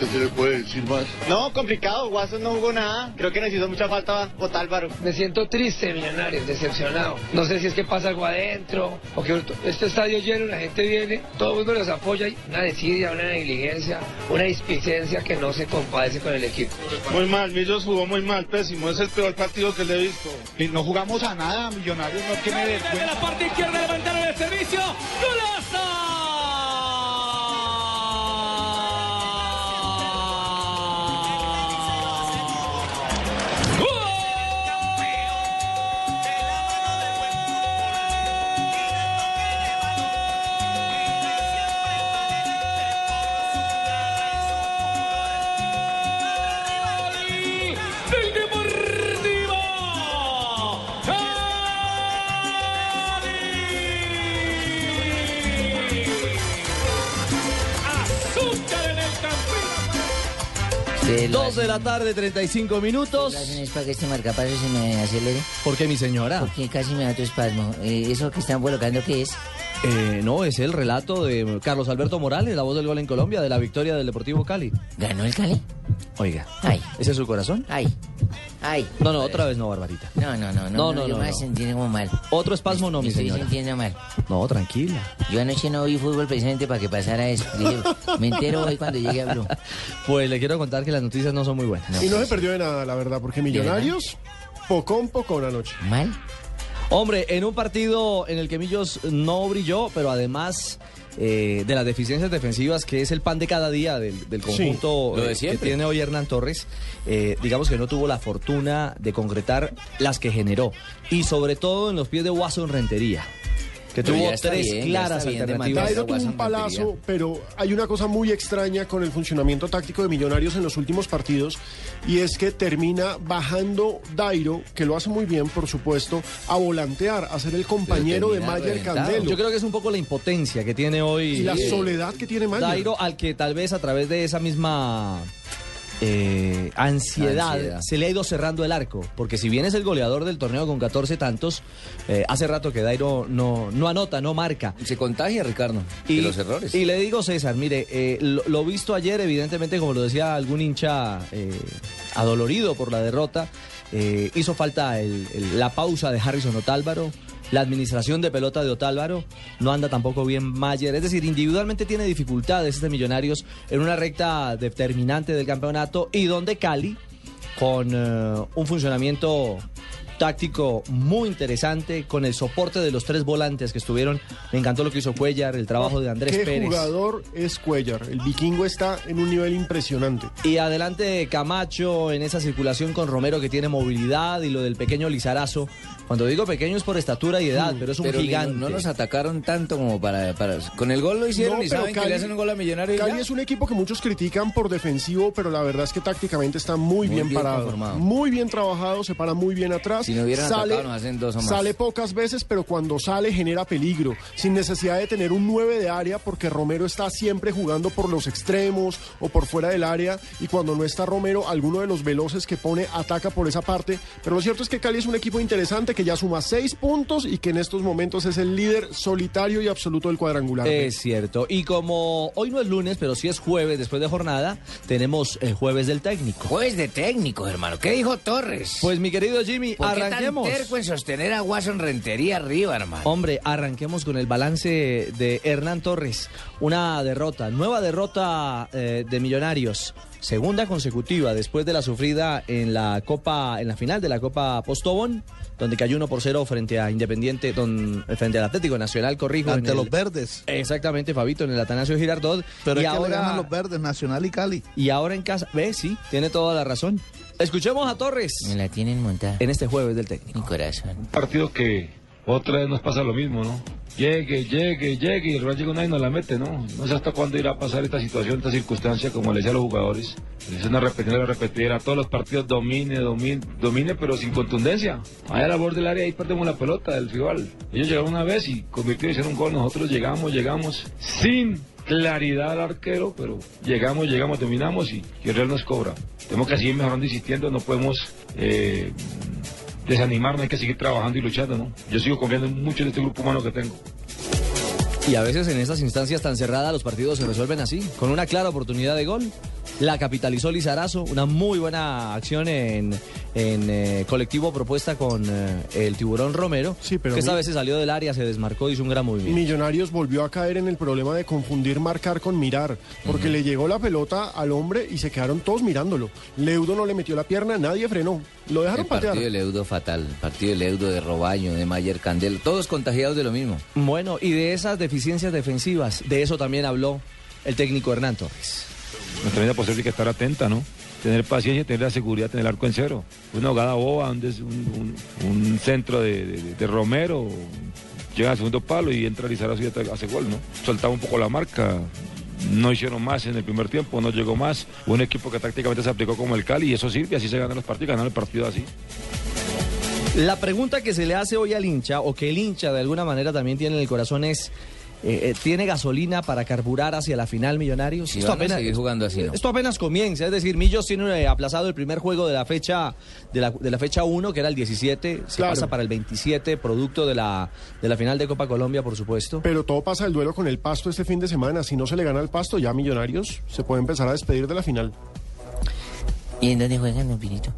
¿Qué se le puede decir más? No, complicado. Watson no jugó nada. Creo que necesitó mucha falta Otálvaro. Me siento triste, Millonarios, decepcionado. No sé si es que pasa algo adentro, o que este estadio lleno, la gente viene, todo el mundo los apoya, y una desidia, una negligencia, una displicencia que no se compadece con el equipo. Muy mal, Millos jugó muy mal, pésimo. Es el peor partido que le he visto. Y no jugamos a nada, Millonarios no tiene Desde la parte izquierda levantaron el servicio. ¡Golazo! Dos de la tarde, 35 minutos. es para que este se me acelere? ¿Por qué, mi señora? Porque casi me da tu espasmo. Eh, ¿Eso que están colocando qué es? Eh, no, es el relato de Carlos Alberto Morales, la voz del gol en Colombia, de la victoria del Deportivo Cali. ¿Ganó el Cali? Oiga, Ay, ¿ese es su corazón? ay, ay. No, no, otra vez no, Barbarita. No, no, no, no. No, no, yo no, me no. sentí como mal. Otro espasmo no, Me mi estoy señora. sintiendo mal. No, tranquila. Yo anoche no vi fútbol precisamente para que pasara eso. Dije, me entero hoy cuando llegue a Blue. Pues le quiero contar que las noticias no son muy buenas. Y no se perdió de nada, la verdad, porque Millonarios, pocón, pocón anoche. ¿Mal? Hombre, en un partido en el que Millos no brilló, pero además eh, de las deficiencias defensivas, que es el pan de cada día del, del conjunto lo de eh, que tiene hoy Hernán Torres, eh, digamos que no tuvo la fortuna de concretar las que generó. Y sobre todo en los pies de Watson Rentería, que Pero tuvo tres bien, claras bien alternativas. Dairo tuvo un palazo, pero hay una cosa muy extraña con el funcionamiento táctico de Millonarios en los últimos partidos y es que termina bajando Dairo, que lo hace muy bien, por supuesto, a volantear, a ser el compañero de Mayer reventado. Candelo. Yo creo que es un poco la impotencia que tiene hoy Y la eh, soledad que tiene Mayer. Dairo, al que tal vez a través de esa misma eh, ansiedad, Ansiedad. se le ha ido cerrando el arco. Porque si bien es el goleador del torneo con 14 tantos, eh, hace rato que Dairo no, no anota, no marca. Se contagia, Ricardo, de los errores. y le digo, César, mire, eh, lo, lo visto ayer, evidentemente, como lo decía algún hincha eh, adolorido por la derrota, hizo falta el- el- la pausa de Harrison Otálvaro, la administración de pelota de Otálvaro, no anda tampoco bien Mayer, es decir, individualmente tiene dificultades este Millonarios en una recta determinante del campeonato y donde Cali, con eh, un funcionamiento táctico muy interesante, con el soporte de los tres volantes que estuvieron. Me encantó lo que hizo Cuellar, el trabajo de Andrés ¿Qué Pérez. jugador es Cuellar? El vikingo está en un nivel impresionante. Y adelante Camacho en esa circulación con Romero que tiene movilidad y lo del pequeño Lizarazo. Cuando digo pequeño es por estatura y edad, pero es un Pero gigante. no nos atacaron tanto como para, para- Con el gol lo hicieron No, y pero saben que Cali- le hacen un gol a Millonario y Cali ya. es un equipo que muchos critican por defensivo, pero la verdad es que tácticamente está muy, Muy bien, bien parado. conformado. Muy bien trabajado, se para muy bien atrás. Si no hubieran sale, atacado, nos hacen dos o más. Sale pocas veces, pero cuando sale genera peligro, sin necesidad de tener un 9 de área, porque Romero está siempre jugando por los extremos o por fuera del área, y cuando no está Romero, alguno de los veloces que pone ataca por esa parte. Pero lo cierto es que Cali es un equipo interesante que ya suma seis puntos y que en estos momentos es el líder solitario y absoluto del cuadrangular. Es cierto. Y como hoy no es lunes, pero sí es jueves después de jornada, tenemos el jueves del técnico. Juez de técnico, hermano. ¿Qué dijo Torres? Pues mi querido Jimmy, ¿Por qué arranquemos. tan terco en sostener a Watson Rentería arriba, hermano? Hombre, arranquemos con el balance de Hernán Torres. Una derrota, nueva derrota eh, de Millonarios. Segunda consecutiva después de la sufrida en la Copa, en la final de la Copa Postobón donde cayó 1 por 0 frente a Independiente, don, frente al Atlético Nacional, corrijo. Ante en el- los verdes. Exactamente, Fabito, en el Atanasio Girardot. Pero y es que le ahora, ganan los verdes, Nacional y Cali. y ahora en casa, ve, sí, tiene toda la razón. Escuchemos a Torres Me la tienen montada. en este jueves del técnico. Mi corazón. partido que otra vez nos pasa lo mismo, ¿no? Llegue, llegue, llegue y el Real llega una y nos la mete, ¿no? No sé hasta cuándo irá a pasar esta situación, esta circunstancia, como le decía a los jugadores. Es una repetidera, repetidera. Todos los partidos domine, domine, domine, pero sin contundencia. Allá a la borde del área ahí perdemos la pelota del rival. Ellos llegaron una vez y convirtieron, hicieron un gol. Nosotros llegamos, llegamos sin claridad al arquero, pero llegamos, llegamos, dominamos y, y el Real nos cobra. Tenemos que seguir mejorando, insistiendo, no podemos eh, desanimarnos, hay que seguir trabajando y luchando, ¿no? Yo sigo confiando mucho en este grupo humano que tengo. Y a veces en estas instancias tan cerradas los partidos se resuelven así, con una clara oportunidad de gol. La capitalizó Lizarazo, una muy buena acción en, en eh, colectivo propuesta con eh, el tiburón Romero, Sí, pero que esta vez se salió del área, se desmarcó, hizo un gran movimiento. Millonarios volvió a caer en el problema de confundir marcar con mirar, porque le llegó la pelota al hombre y se quedaron todos mirándolo. Leudo no le metió la pierna, nadie frenó. Lo dejaron El patear. partido de Leudo fatal, partido de Leudo de Robaño, de Mayer Candelo, todos contagiados de lo mismo. Bueno, y de esas deficiencias defensivas, de eso también habló el técnico Hernán Torres. Nuestra vida posible que estar atenta, ¿no? Tener paciencia, tener la seguridad, tener el arco en cero. Una hogada boba, un, un- un- centro de, de- Romero, llega al segundo palo y entra Lizarazo y hace gol, ¿no? Soltaba un poco la marca. No hicieron más en el primer tiempo, no llegó más. Un equipo que tácticamente se aplicó como el Cali y eso sirve, así se ganan los partidos, ganan el partido así. La pregunta que se le hace hoy al hincha, o que el hincha de alguna manera también tiene en el corazón es, eh, eh, ¿tiene gasolina para carburar hacia la final Millonarios? Si van a seguir jugando así, ¿no? Esto apenas comienza, es decir, Millos tiene eh, aplazado el primer juego de la fecha de la, de la fecha 1, que era el 17, se Claro. pasa para el 27, producto de la, de la final de Copa Colombia, por supuesto. Pero todo pasa el duelo con el Pasto este fin de semana. Si no se le gana el Pasto, ya Millonarios se puede empezar a despedir de la final. ¿Y en dónde juegan, Pinito?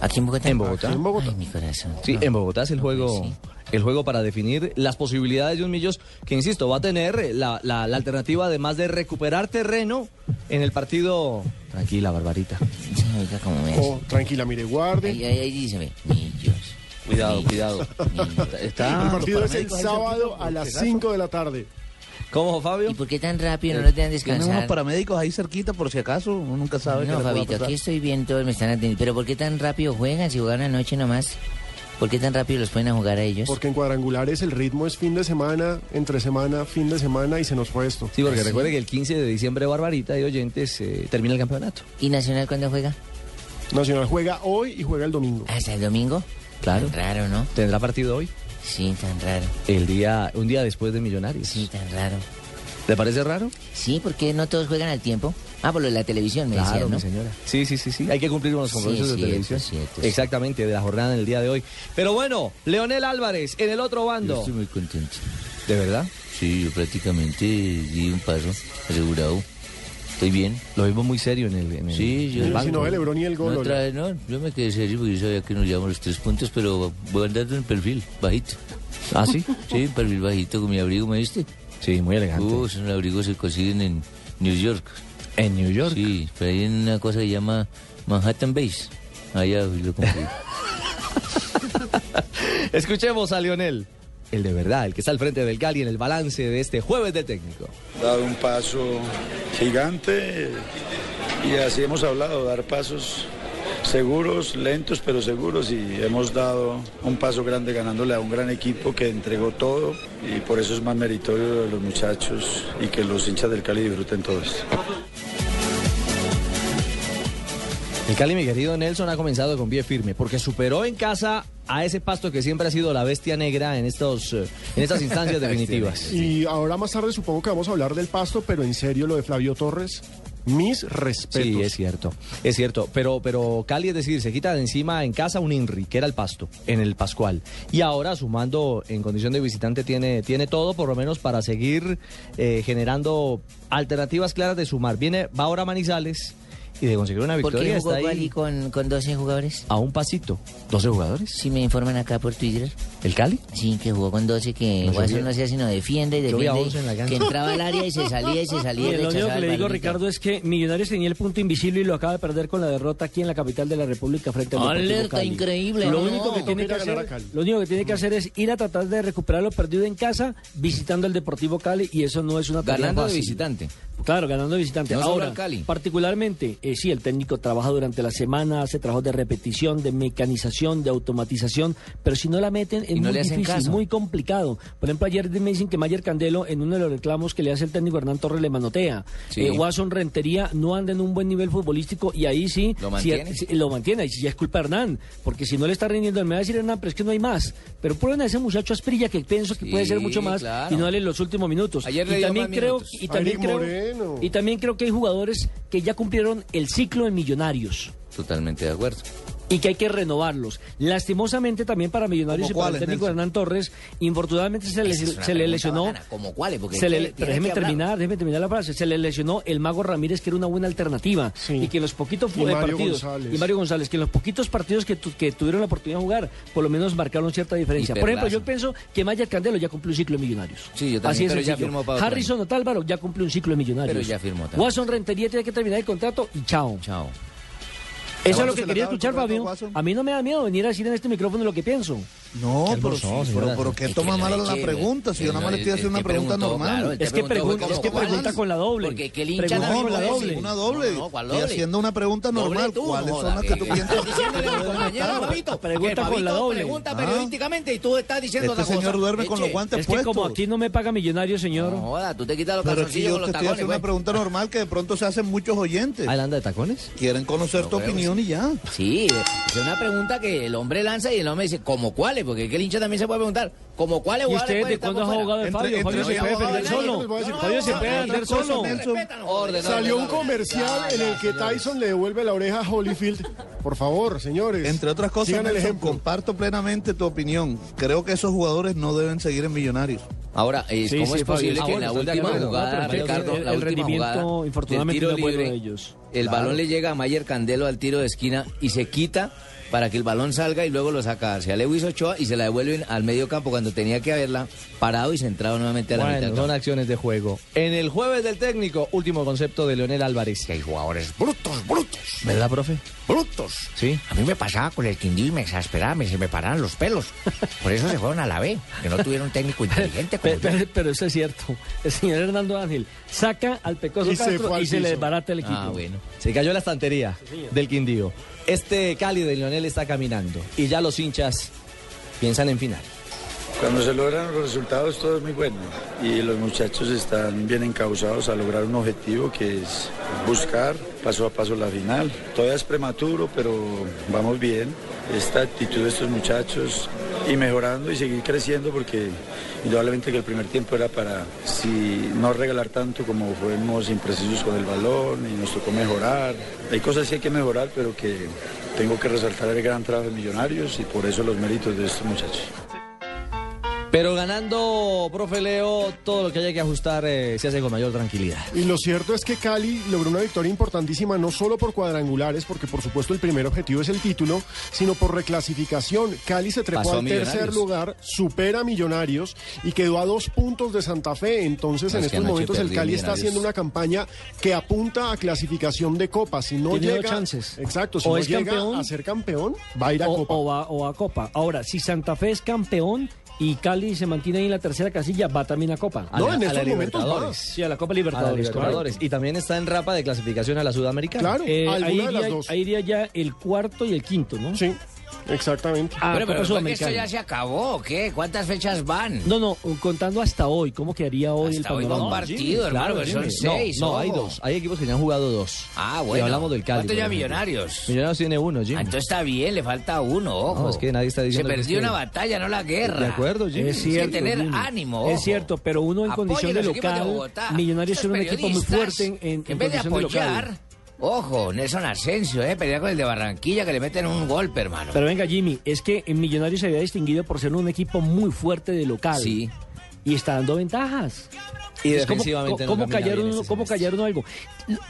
¿Aquí en Bogotá? En Bogotá. Aquí en Bogotá. Ay, mi corazón. Sí, No. en Bogotá es el No, juego, sí. el juego para definir las posibilidades de un Millos que, insisto, va a tener la, la- la alternativa además de recuperar terreno en el partido. Tranquila, Barbarita. Oiga, me. Oh, tranquila, mire, guarde. Ahí, ahí, ahí díceme. Millos. Cuidado, Millos, cuidado. Millos. Está. el partido es el sábado a las Pegaso. 5 de la tarde. ¿Cómo, Fabio? ¿Y por qué tan rápido no nos dejan Tienen unos descansar? paramédicos ahí cerquita por si acaso, uno nunca sabe No, Fabito, aquí estoy bien, todos me están atendiendo. Pero ¿por qué tan rápido juegan si juegan anoche nomás? ¿Por qué tan rápido los ponen a jugar a ellos? Porque en cuadrangulares el ritmo es fin de semana, entre semana, fin de semana y se nos fue esto. Sí, porque ¿Ah, sí? recuerde que el 15 de diciembre, Barbarita y oyentes, eh, termina el campeonato. ¿Y Nacional cuándo juega? Nacional juega hoy y juega el domingo. ¿Hasta el domingo? Claro. Raro, ¿no? ¿Tendrá partido hoy? Sí, tan raro. El día, un día después de Millonarios. Sí, tan raro. ¿Le parece raro? Sí, porque no todos juegan al tiempo. Ah, por lo de la televisión, me Claro, decían, ¿no? mi señora. Sí, sí, sí, sí. Hay que cumplir unos Sí, compromisos es de cierto, televisión. cierto, sí. Exactamente, de la jornada en el día de hoy. Pero bueno, Leonel Álvarez en el otro Yo bando. estoy muy contento. ¿De verdad? Sí, yo prácticamente di un paso asegurado. Estoy bien. Lo vimos muy serio en el, en el, Sí, yo- el Si banco. no, el Lebron y el gol. No, Lola. trae, no, yo me quedé serio porque yo sabía que nos llevamos los tres puntos, pero voy andando en perfil, bajito. ¿Ah, sí? Sí, en perfil bajito con mi abrigo, ¿me viste? Sí, muy elegante. Uh, esos abrigos se consiguen en New York. en New York. Sí, pero hay una cosa que se llama Manhattan Base. Allá lo compré. Escuchemos a Leonel. El de verdad, el que está al frente del Cali en el balance de este jueves de técnico. dado un paso gigante y así hemos hablado, dar pasos seguros, lentos pero seguros y hemos dado un paso grande ganándole a un gran equipo que entregó todo y por eso es más meritorio de los muchachos y que los hinchas del Cali disfruten todo esto. El Cali, mi querido Nelson, ha comenzado con pie firme porque superó en casa a ese pasto que siempre ha sido la bestia negra en, estos, eh, en estas instancias definitivas. Y ahora más tarde supongo que vamos a hablar del Pasto, pero en serio lo de Flavio Torres, mis respetos. Sí, es cierto, es cierto. Pero, pero Cali, es decir, se quita de encima en casa un INRI, que era el pasto, en el Pascual. Y ahora, sumando en condición de visitante, tiene, tiene todo, por lo menos, para seguir eh, generando alternativas claras de sumar. Viene, va ahora Manizales y de conseguir una ¿Por victoria qué jugó está ahí con, con 12 jugadores? a un pasito. ¿12 jugadores? Si me informan acá por Twitter. ¿El Cali? Sí, que jugó con 12, que No Guasón no hacía sino defiende y a defiende. 11 en la y cancha. que entraba al área y se salía y se salía y lo único que le el digo. Ricardo, es que Millonarios tenía el punto invisible y lo acaba de perder con la derrota aquí en la capital de la República frente al Deportivo Alerta, Cali. increíble, Lo no. único que tiene que a hacer, Cali. lo único que tiene que hacer es ir a tratar de recuperar lo perdido en casa visitando al Deportivo Cali y eso no es una tarea Ganando de visitante. Claro, ganando de visitante. No Ahora, al Cali. particularmente, eh, sí, el técnico trabaja durante la semana, hace trabajos de repetición, de mecanización, de automatización, pero si no la meten es no muy difícil, caso. muy complicado. Por ejemplo, ayer me dicen que Mayer Candelo, en uno de los reclamos que le hace el técnico Hernán Torres, le manotea. Sí. Eh, Watson Rentería no anda en un buen nivel futbolístico y ahí sí... ¿Lo mantiene? lo mantiene, y sí, ya es culpa de Hernán, porque si no le está rindiendo, me va a decir Hernán, pero es que no hay más. Pero prueben a ese muchacho Asprilla, que pienso que Sí, puede ser mucho más, claro. y no dale los últimos minutos. Ayer le y dio también más creo, minutos. y también creo, y también creo que hay jugadores que ya cumplieron el ciclo en Millonarios Totalmente de acuerdo. Y que hay que renovarlos. Lastimosamente también para Millonarios y ¿Cómo para el técnico? Hernán Torres, infortunadamente se le, se le lesionó. ¿Cómo cuáles? Porque se le- déjeme terminar, déjeme terminar la frase. Se le lesionó el Mago Ramírez, que era una buena alternativa. Sí. Y que en los poquitos Y eh, Mario partidos. González. Y Mario González, que en los poquitos partidos que, tu- que tuvieron la oportunidad de jugar, por lo menos marcaron cierta diferencia. Por ejemplo, yo pienso que Mayer Candelo ya cumplió un ciclo en Millonarios. Sí, yo también, Así es pero ya firmó para Harrison Otálvaro ya cumplió un ciclo en Millonarios. Pero ya firmó también. Watson Rentería tiene que terminar el contrato y chao. Chao. Eso es ¿Cuándo lo que quería escuchar, Fabio. A mí no me da miedo venir a decir en este micrófono lo que pienso. No, pero, sí, pero, pero que Es toma que mal la pregunta, si yo nada más le estoy haciendo una pregunta preguntó, normal. Es que, preguntó pregun- fue es que pregunta con la doble. Porque que el hincha Pregunta también con la doble. Una doble. No, no, ¿cuál doble? haciendo una pregunta normal. tú, ¿Cuáles no son las que tú piensas? diciéndole Pregunta con la doble. pregunta Ah. periodísticamente y tú estás diciendo Este otra cosa. señor duerme con los guantes Es que puestos. como aquí no me paga millonario, señor. No joda, tú te quitas los Pero es que calzoncillos yo con te los estoy tacones, haciendo una güey. pregunta normal que de pronto se hacen muchos oyentes. ¿Ah, anda de tacones? Quieren conocer tu opinión y ya. Sí, es una pregunta que el hombre lanza y el hombre dice, ¿como cuáles? Porque es que el hincha también se puede preguntar, ¿como cuáles ¿Y usted de cuándo por es abogado de Fabio? Fabio se puede defender solo. Fabio se puede defender solo. Salió un comercial en el que Tyson le devuelve la oreja a Holyfield. Por favor, señores. Entre otras cosas, el ejemplo. comparto plenamente tu opinión. Creo que esos jugadores no deben seguir en Millonarios. Ahora, eh, Sí, ¿cómo sí, es posible que en la última jugada, Ricardo, el- la el última rendimiento, jugada infortunadamente, del no tiro es bueno libre, de ellos. el Claro. balón le llega a Mayer Candelo al tiro de esquina y se quita para que el balón salga y luego lo saca hacia Lewis Ochoa y se la devuelven al medio campo cuando tenía que haberla parado y centrado nuevamente a la mitad Bueno, del son acciones de juego. En el jueves del técnico, último concepto de Leonel Álvarez. Que hay jugadores brutos, brutos, ¿Verdad, profe? brutos. Sí. A mí me pasaba con el Quindío y me exasperaba, me, se me paraban los pelos. Por eso se fueron a la B, que no tuvieron un técnico inteligente como Pero, pero- pero eso es cierto. El señor Hernando Ángel saca al Pecoso Y Castro y se le desbarata el equipo. Ah, bueno. Se cayó la estantería del Quindío. Este Cali de Leonel está caminando y ya los hinchas piensan en final. Cuando se logran los resultados todo es muy bueno y los muchachos están bien encausados a lograr un objetivo que es buscar paso a paso la final. Todavía es prematuro, pero vamos bien. Esta actitud de estos muchachos y mejorando y seguir creciendo porque indudablemente que el primer tiempo era para si no regalar tanto como fuimos imprecisos con el balón y nos tocó mejorar. Hay cosas que hay que mejorar, pero que tengo que resaltar el gran trabajo de Millonarios y por eso los méritos de estos muchachos. Pero ganando, profe Leo, todo lo que haya que ajustar eh, se hace con mayor tranquilidad. Y lo cierto es que Cali logró una victoria importantísima no solo por cuadrangulares, porque por supuesto el primer objetivo es el título, sino por reclasificación. Cali se trepó Pasó al tercer lugar, supera a Millonarios y quedó a dos puntos de Santa Fe. Entonces No, en es estos momentos el Cali está haciendo una campaña que apunta a clasificación de Copa. Si no Tiene llega, chances. exacto, si O no es llega campeón, a ser campeón, va a ir a o, Copa. o va, o a Copa. Ahora, si Santa Fe es campeón y Cali se mantiene ahí en la tercera casilla, va también a Copa. A No, la- en a estos la momentos Libertadores. Sí, a la Copa A la Libertadores. Y también está en rapa de clasificación a la Sudamericana. Claro, Eh, alguna ahí, de las iría, dos. ahí iría ya el cuarto y el quinto, ¿no? Sí, exactamente. Ah, Pero, pero Copa ¿fue que esto ya se acabó, ¿o ¿qué? ¿Cuántas fechas van? No, no, contando hasta hoy, ¿cómo quedaría hoy Hasta el hoy panorama? va un partido, hermano, que son seis, No, no, hay dos. Hay equipos que ya han jugado dos. Ah, Y bueno. hablamos del Cali. ¿Cuántos ya millonarios? Millonarios tiene uno, Jimmy. Ah, entonces está bien, le falta uno, ojo. No, es que nadie está diciendo Se perdió que- una batalla, no la guerra. De acuerdo, Jimmy. Es Hay que cierto, tener Jimmy. ánimo, ojo. Es cierto, pero uno en Apoyen condición de de local, Bogotá. Millonarios es un equipo muy fuerte en, en, que en en vez de condición de apoyar, local. Ojo, Nelson Asensio, eh, pelea con el de Barranquilla que le meten un golpe, hermano. Pero venga, Jimmy, es que en Millonarios se había distinguido por ser un equipo muy fuerte de local. Sí. Y está dando ventajas. Y Es como- defensivamente no ¿Cómo, callaron, este cómo algo?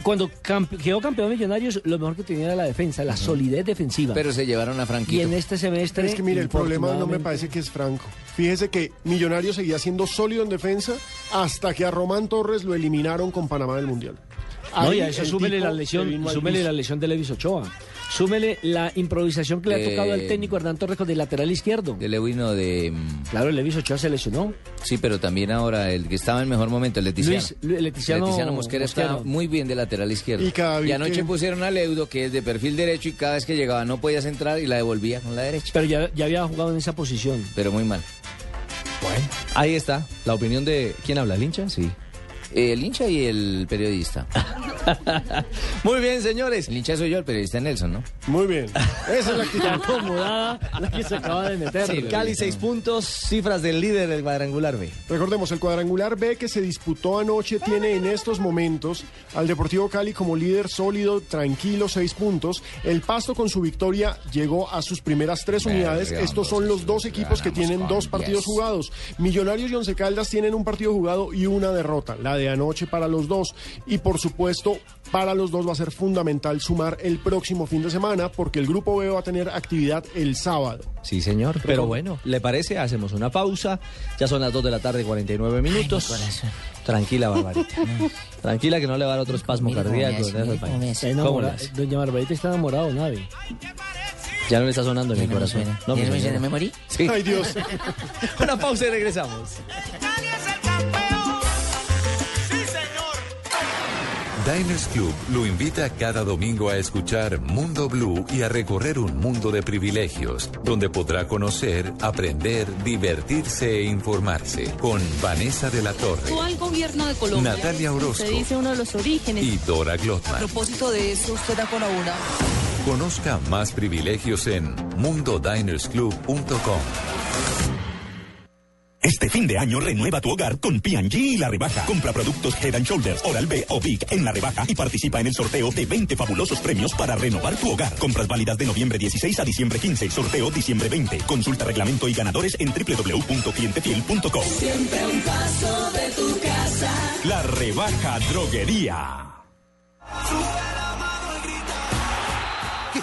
Cuando campe- quedó campeón Millonarios, lo mejor que tenía era la defensa, la solidez defensiva. Pero se llevaron a y Franquito. en este semestre. Es que mire, el problema no me parece que es Franco. Fíjese que Millonario seguía siendo sólido en defensa hasta que a Román Torres lo eliminaron con Panamá del Mundial. No, y Ahí a eso el súmele la lesión, súmele la lesión de Levis Ochoa. Súmele la improvisación que le ha Eh, tocado al técnico Hernán Torres el lateral izquierdo. De Lewin o de... mm, Claro, Levis Ochoa se lesionó. Sí, pero también ahora el que estaba en mejor momento, el Leticiano. Luis- Lu- Leticiano Mosquera, Mosquera. está muy bien de lateral izquierdo. Y cada anoche que- pusieron a Leudo, que es de perfil derecho, y cada vez que llegaba no podías entrar y la devolvía con la derecha. Pero ya, ya había jugado en esa posición. Pero muy mal. Ahí está, la opinión de... ¿Quién habla? ¿El hincha? Sí. El hincha y el periodista. Muy bien, señores. El hincha soy yo, el periodista Nelson, ¿no? Muy bien. Esa es la actitud. acomodada la que se acaba de meter. Sí, Cali, seis puntos, cifras del líder del cuadrangular B. Recordemos, el cuadrangular B que se disputó anoche tiene en estos momentos al Deportivo Cali como líder sólido, tranquilo, seis puntos. El Pasto con su victoria llegó a sus primeras tres unidades. Estos son los dos equipos que tienen dos partidos jugados. Millonarios y Once Caldas tienen un partido jugado y una derrota, la de anoche para los dos. Y por supuesto, para los dos va a ser fundamental sumar el próximo fin de semana porque el grupo B va a tener actividad el sábado. Sí, señor. Pero bueno, ¿le parece? Hacemos una pausa. Ya son las 2 de la tarde, 49 minutos. Tranquila, Barbarita. Tranquila que no le va a dar otro espasmo cardíaco. cómo ahí. me hace. Está ¿Cómo le enamorada- hace? Doña Barbarita está enamorado, Navi. Ya no le está sonando en no corazón. suena. No, ¿Ya mi me? ¿Me morí? Sí. Ay Dios. Una pausa y regresamos. Diners Club lo invita cada domingo a escuchar Mundo Blue y a recorrer un mundo de privilegios, donde podrá conocer, aprender, divertirse e informarse con Vanessa de la Torre al gobierno de Colombia. Natalia Orozco. Se dice uno de los orígenes. y Dora A Glotman. propósito de eso, usted da con una. Conozca más privilegios en mundodinersclub.com. Este fin de año renueva tu hogar con P&G y la rebaja. Compra productos Head and Shoulders, Oral-B o Big en la rebaja y participa en el sorteo de 20 fabulosos premios para renovar tu hogar. Compras válidas de noviembre 16 a diciembre 15. Sorteo diciembre 20. Consulta reglamento y ganadores en www.clientefiel.com. Siempre un paso de tu casa. La rebaja droguería.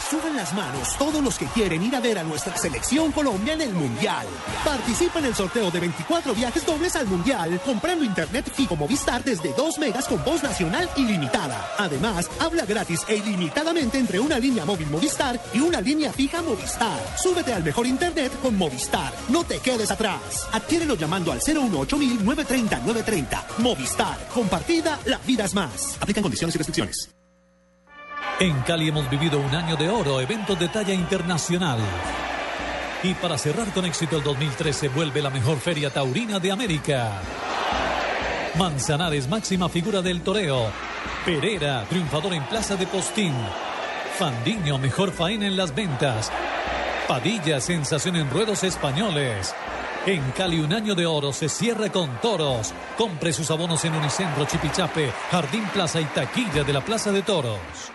Suban las manos todos los que quieren ir a ver a nuestra selección Colombia en el Mundial. Participa en el sorteo de 24 viajes dobles al Mundial comprando internet fijo Movistar desde 2 megas con voz nacional ilimitada. Además, habla gratis e ilimitadamente entre una línea móvil Movistar y una línea fija Movistar. Súbete al mejor internet con Movistar. No te quedes atrás. Adquiérelo llamando al 018 930 930. Movistar. Compartida, la vida es más. Aplican condiciones y restricciones. En Cali hemos vivido un año de oro, eventos de talla internacional. Y para cerrar con éxito el 2013 vuelve la mejor feria taurina de América. Manzanares, máxima figura del toreo. Pereira, triunfador en Plaza de Postín. Fandiño, mejor faena en las ventas. Padilla, sensación en ruedos españoles. En Cali un año de oro se cierra con toros. Compre sus abonos en Unicentro, Chipichape, Jardín Plaza y Taquilla de la Plaza de Toros.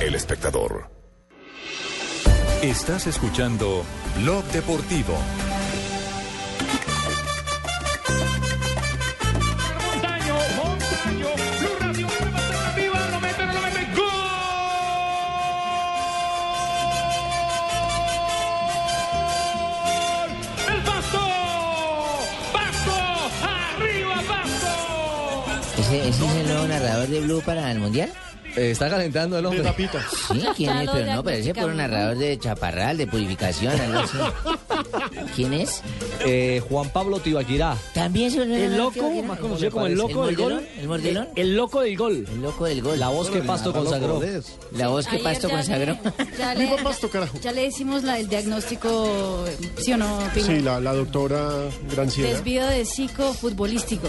El espectador. Estás escuchando Blog Deportivo. ¿Ese, ese es el nuevo narrador de Blue para el Mundial? Eh, está calentando el hombre. Sí, ¿quién es? Pero no, parece por un narrador de Chaparral, de Purificación, algo así. ¿Quién es? Eh, Juan Pablo Tibaquirá. También se El loco, más conocido como el loco del gol. ¿El mordelón? El loco del gol. El loco del gol. La voz que Pasto consagró. La voz que Pasto consagró. Ya le, ya le hicimos la, el diagnóstico, ¿sí o no? Sí, la, la doctora Granciera. Desvío de psicofutbolístico.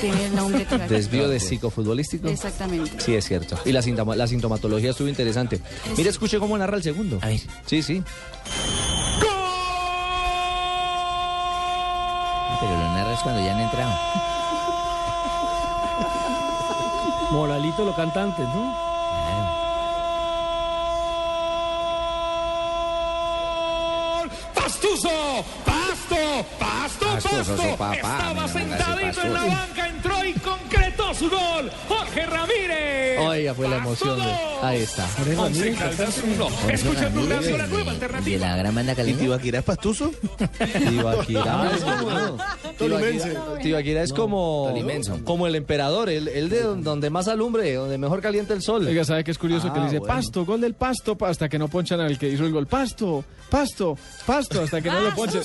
Tiene el nombre que Desvío de psicofutbolístico. Exactamente. Sí, es cierto. Y la, sintoma- la sintomatología estuvo interesante. Mire, escuche cómo narra el segundo. A ver. Sí, sí. Pero lo narras cuando ya han entrado. Moralito los cantantes, ¿no? Pastuso, pasto, pasto, pasto. su papá, Estaba sentadito en la banca, su gol. Jorge Ramírez. Oiga, fue la emoción. de- Ahí está. Once Caldas uno. Escucha el Blue Radio, la nueva alternativa. De la gran banda caliente. ¿Y Tibaquirá es pastuso? Tibaquirá es como... Tolimense. Tibaquirá- es como, Tolimenso. como el emperador, el, el de donde más alumbre, donde mejor calienta el sol. Oiga, ¿sabe qué es curioso? Ah, que le dice bueno. pasto, gol del pasto, pa- hasta que no ponchan al que hizo el gol. Pasto, pasto, pasto, hasta que no lo ponchan.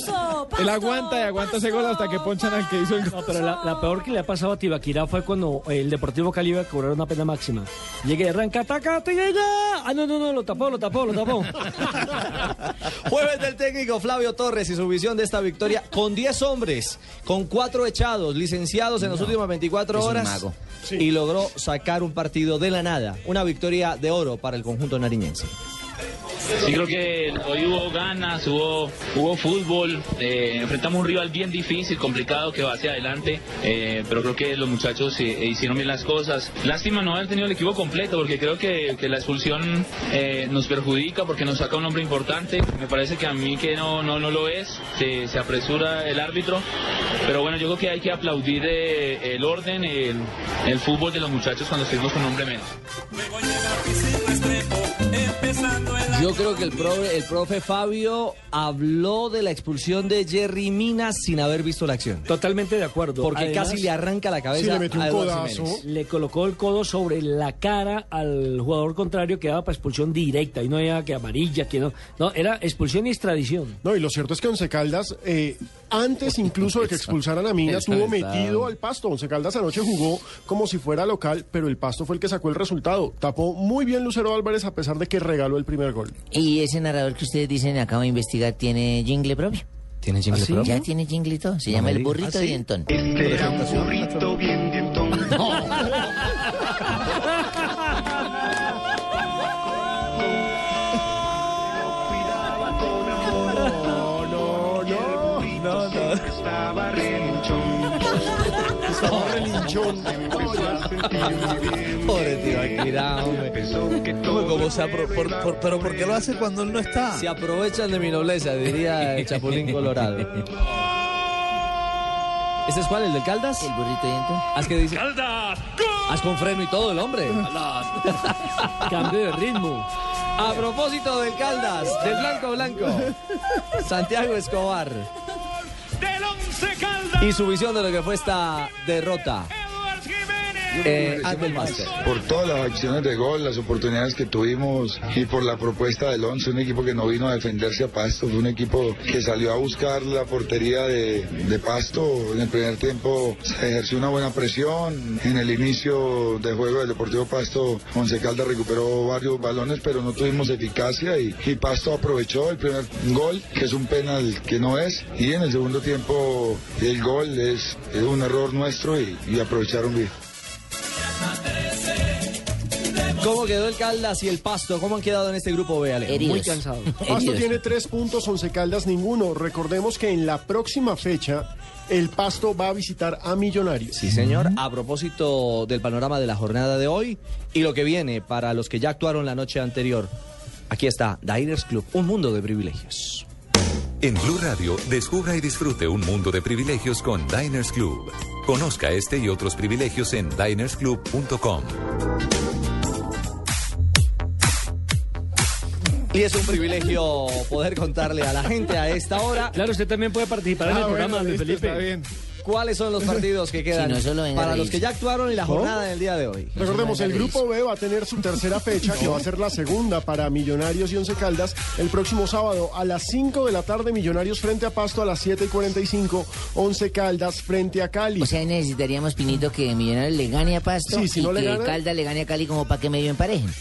Él aguanta y aguanta ese gol hasta que ponchan al que hizo el gol. No, pero la, la peor que le ha pasado a Tibaquirá fue cuando el Deportivo Cali iba a cobrar una pena máxima. Llegué, arranca, taca, tigalla. Ah, no, no, no, lo tapó, lo tapó, lo tapó. Jueves del técnico Flavio Torres y su visión de esta victoria con 10 hombres, con 4 echados, licenciados en las últimas 24 es un horas. mago. Y logró sacar un partido de la nada. Una victoria de oro para el conjunto nariñense. Sí, creo que hoy hubo ganas, hubo, hubo fútbol, eh, enfrentamos un rival bien difícil, complicado, que va hacia adelante, eh, pero creo que los muchachos eh, hicieron bien las cosas. Lástima no haber tenido el equipo completo, porque creo que, que la expulsión eh, nos perjudica, porque nos saca un hombre importante. Me parece que a mí que no, no, no lo es, se, se apresura el árbitro, pero bueno, yo creo que hay que aplaudir eh, el orden, el, el fútbol de los muchachos cuando estuvimos con un hombre menos. Yo creo que el profe, el profe Fabio habló de la expulsión de Jerry Minas sin haber visto la acción. Totalmente de acuerdo. Porque Además, casi le arranca la cabeza Sí, le metió un a Eduardo codazo. Jiménez. Le colocó el codo sobre la cara al jugador contrario que daba para expulsión directa. Y no había que amarilla, que no. No, era expulsión y extradición. No, y lo cierto es que Once Caldas, eh, antes incluso de que expulsaran a Mina, está- metido al pasto. Once Caldas anoche jugó como si fuera local, pero el pasto fue el que sacó el resultado. Tapó muy bien Lucero Álvarez a pesar de que regaló el primer gol. Y ese narrador que ustedes dicen, acabo de investigar, tiene jingle propio. ¿Tiene jingle ¿Ah, sí? propio? Ya tiene jingle y todo. Se No llama el burrito ¿Ah, sí? dientón. Este era un burrito bien Estaba relinchón. Pobre Tibaquirá, hombre. Hombre, como se apro- por- por- pero ¿por qué lo hace cuando él no está? Se aprovechan de mi nobleza, diría el Chapulín Colorado. ¿Este es cuál? ¿El del Caldas? El burrito dientón. Haz que dice. Caldas, Haz con freno y todo el hombre. Cambio de ritmo. A propósito del Caldas, del Blanco Blanco, Santiago Escobar del Once Caldas. Y su visión de lo que fue esta derrota eh, Máster. Por todas las acciones de gol, las oportunidades que tuvimos y por la propuesta del Once, un equipo que no vino a defenderse a Pasto, fue un equipo que salió a buscar la portería de, de Pasto. En el primer tiempo se ejerció una buena presión. En el inicio de juego del Deportivo Pasto, Once Caldas recuperó varios balones, pero no tuvimos eficacia y, y Pasto aprovechó el primer gol, que es un penal que no es, y en el segundo tiempo el gol es, es un error nuestro y, y aprovecharon bien. ¿Cómo quedó el Caldas y el Pasto? ¿Cómo han quedado en este grupo B, Ale? Muy cansado. Pasto tiene tres puntos, Once Caldas ninguno. Recordemos que en la próxima fecha el Pasto va a visitar a Millonarios. Sí, señor. A propósito del panorama de la jornada de hoy y lo que viene para los que ya actuaron la noche anterior. Aquí está Diners Club, un mundo de privilegios. En Blue Radio, descubra y disfrute un mundo de privilegios con Diners Club. Conozca este y otros privilegios en dinersclub.com. Y es un privilegio poder contarle a la gente a esta hora. Claro, usted también puede participar en Ah, el bueno, programa, Luis Felipe. está bien. ¿Cuáles son los partidos que quedan Si no, solo venga a para los que ya actuaron y la ¿Cómo? jornada del día de hoy? Recordemos, el grupo B va a tener su tercera fecha, que va a ser la segunda para Millonarios y Once Caldas, el próximo sábado a las 5 de la tarde, Millonarios frente a Pasto, a las 7 y 45, Once Caldas frente a Cali. O sea, necesitaríamos, Pinito, que Millonarios le gane a Pasto Sí, si y no le que gana- Caldas le gane a Cali como para que medio emparejen.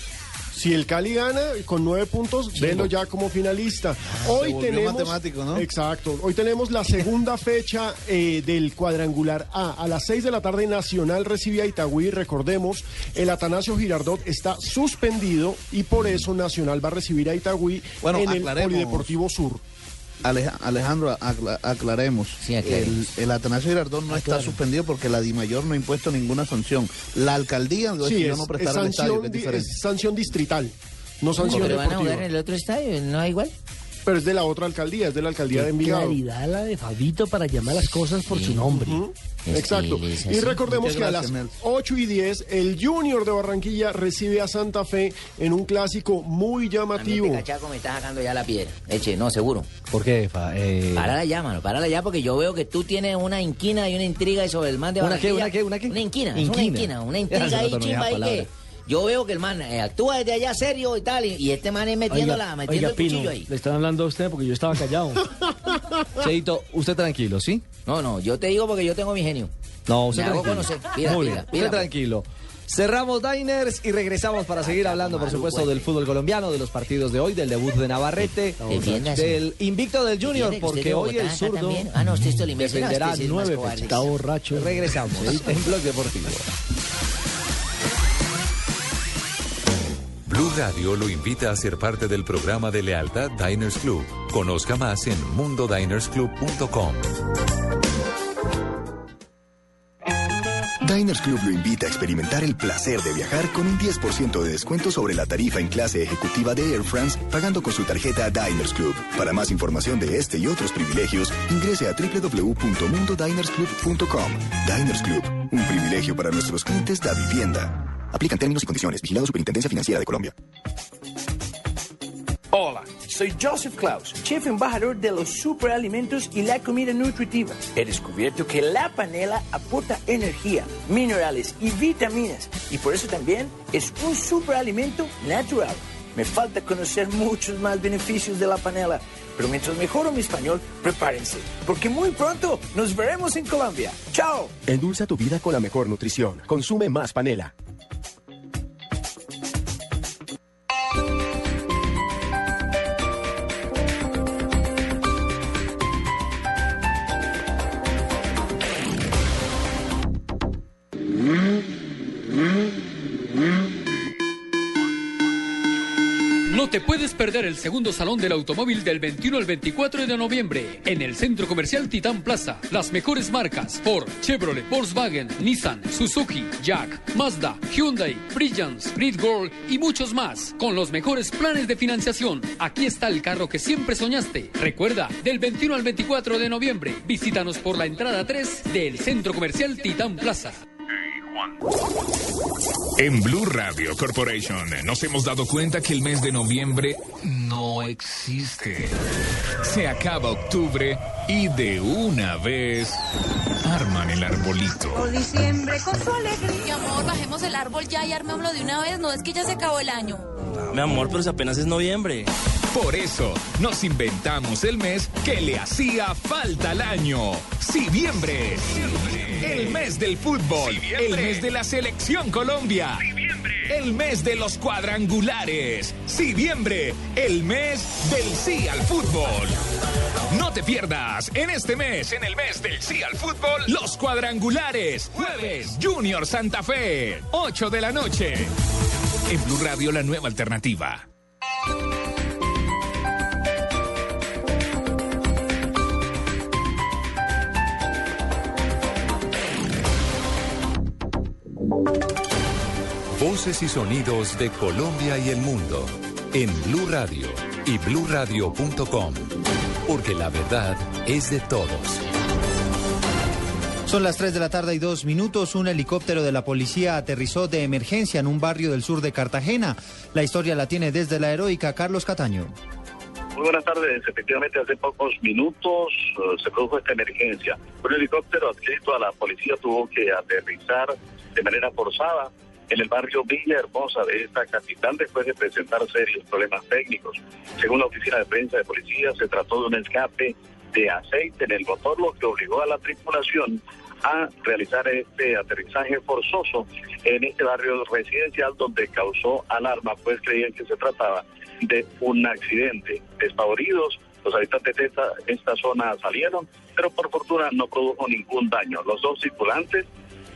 Si el Cali gana con nueve puntos, velo ya como finalista. Hoy se volvió tenemos. matemático, ¿no? Exacto. Hoy tenemos la segunda fecha eh, del cuadrangular A. A las 6 de la tarde, Nacional recibe a Itagüí. Recordemos, el Atanasio Girardot está suspendido y por eso Nacional va a recibir a Itagüí Bueno, en el. Polideportivo Sur. Aleja- Alejandro, acla- aclaremos. el, aclaremos. el Atanasio Girardón no está suspendido porque la DIMAYOR no ha impuesto ninguna sanción. La alcaldía Sí, decidió es, no es prestar el estadio, sanción, que es diferente. es sanción distrital, no sanción Pero van a deportiva. jugar en el otro estadio, ¿no da igual? Pero es de la otra alcaldía, es de la alcaldía de Envigado. claridad la de Fabito para llamar las cosas por su nombre. Exacto. Y recordemos que a las Nelson. 8 y 10 el Junior de Barranquilla recibe a Santa Fe en un clásico muy llamativo. este cachaco me está sacando ya la piedra. Eche, no, seguro. ¿Por qué? Eh, Párala ya, mano, párala ya, porque yo veo que tú tienes una inquina y una intriga sobre el man de ¿Una qué, Barranquilla. una qué, una qué? Una inquina, es una Inquina. una intriga ahí, chimba palabra. que... Yo veo que el man eh, actúa desde allá serio y tal, y, y este man es metiéndola, Oiga, metiendo oiga, el Pino, cuchillo ahí. le están hablando a usted porque yo estaba callado. Cheito, usted tranquilo, ¿sí? No, no, yo te digo porque yo tengo mi genio. No, usted Me hago tranquilo. conocer. Muy bien, usted tranquilo. Cerramos Diners y regresamos para seguir hablando, por supuesto, del fútbol colombiano, de los partidos de hoy, del debut de Navarrete, del invicto del Junior, porque hoy el zurdo. Ah, más nueve. Está borracho. Regresamos en Blog Deportivo. Blue Radio lo invita a ser parte del programa de lealtad Diners Club. Conozca más en mundodinersclub.com. Diners Club lo invita a experimentar el placer de viajar con un 10% de descuento sobre la tarifa en clase ejecutiva de Air France pagando con su tarjeta Diners Club. Para más información de este y otros privilegios, ingrese a www.mundodinersclub.com. Diners Club, un privilegio para nuestros clientes da vivienda. Aplican términos y condiciones. Vigilado Superintendencia Financiera de Colombia. Hola, soy Joseph Klaus, chef embajador de los superalimentos y la comida nutritiva. He descubierto que la panela aporta energía, minerales y vitaminas y por eso también es un superalimento natural. Me falta conocer muchos más beneficios de la panela, pero mientras mejoro mi español, prepárense, porque muy pronto nos veremos en Colombia. ¡Chao! Endulza tu vida con la mejor nutrición. Consume más panela. Te puedes perder el segundo salón del automóvil del 21 al 24 de noviembre en el Centro Comercial Titán Plaza. Las mejores marcas Ford, Chevrolet, Volkswagen, Nissan, Suzuki, Jack, Mazda, Hyundai, Brilliance, Brit Gold y muchos más con los mejores planes de financiación. Aquí está el carro que siempre soñaste. Recuerda, del 21 al 24 de noviembre, visítanos por la entrada 3 del Centro Comercial Titán Plaza. En Blue Radio Corporation nos hemos dado cuenta que el mes de noviembre no existe. Se acaba octubre y de una vez arman el arbolito. Por diciembre con su alegría. Mi amor, bajemos el árbol ya y armémoslo de una vez. No es que ya se acabó el año. Mi amor, pero si apenas es noviembre. Por eso nos inventamos el mes que le hacía falta al año. Siviembre. El mes del fútbol. El mes de la selección Colombia. El mes de los cuadrangulares. Siviembre. El mes del sí al fútbol. No te pierdas en este mes, en el mes del sí al fútbol, los cuadrangulares. Jueves, Junior Santa Fe. 8 de la noche. En Blue Radio, la nueva alternativa. Voces y sonidos de Colombia y el mundo en Blue Radio y bluradio.com. Porque la verdad es de todos. Son las 3 de la tarde y dos minutos. Un helicóptero de la policía aterrizó de emergencia en un barrio del sur de Cartagena. La historia la tiene desde la heroica Carlos Cataño. Muy buenas tardes. Efectivamente, hace pocos minutos eh, se produjo esta emergencia. Un helicóptero adscrito a la policía tuvo que aterrizar de manera forzada en el barrio Villa Hermosa de esta capital después de presentar serios problemas técnicos. Según la oficina de prensa de policía, se trató de un escape de aceite en el motor, lo que obligó a la tripulación a realizar este aterrizaje forzoso en este barrio residencial donde causó alarma, pues creían que se trataba de un accidente. Despavoridos, los habitantes de esta, zona salieron, pero por fortuna no produjo ningún daño. Los dos circulantes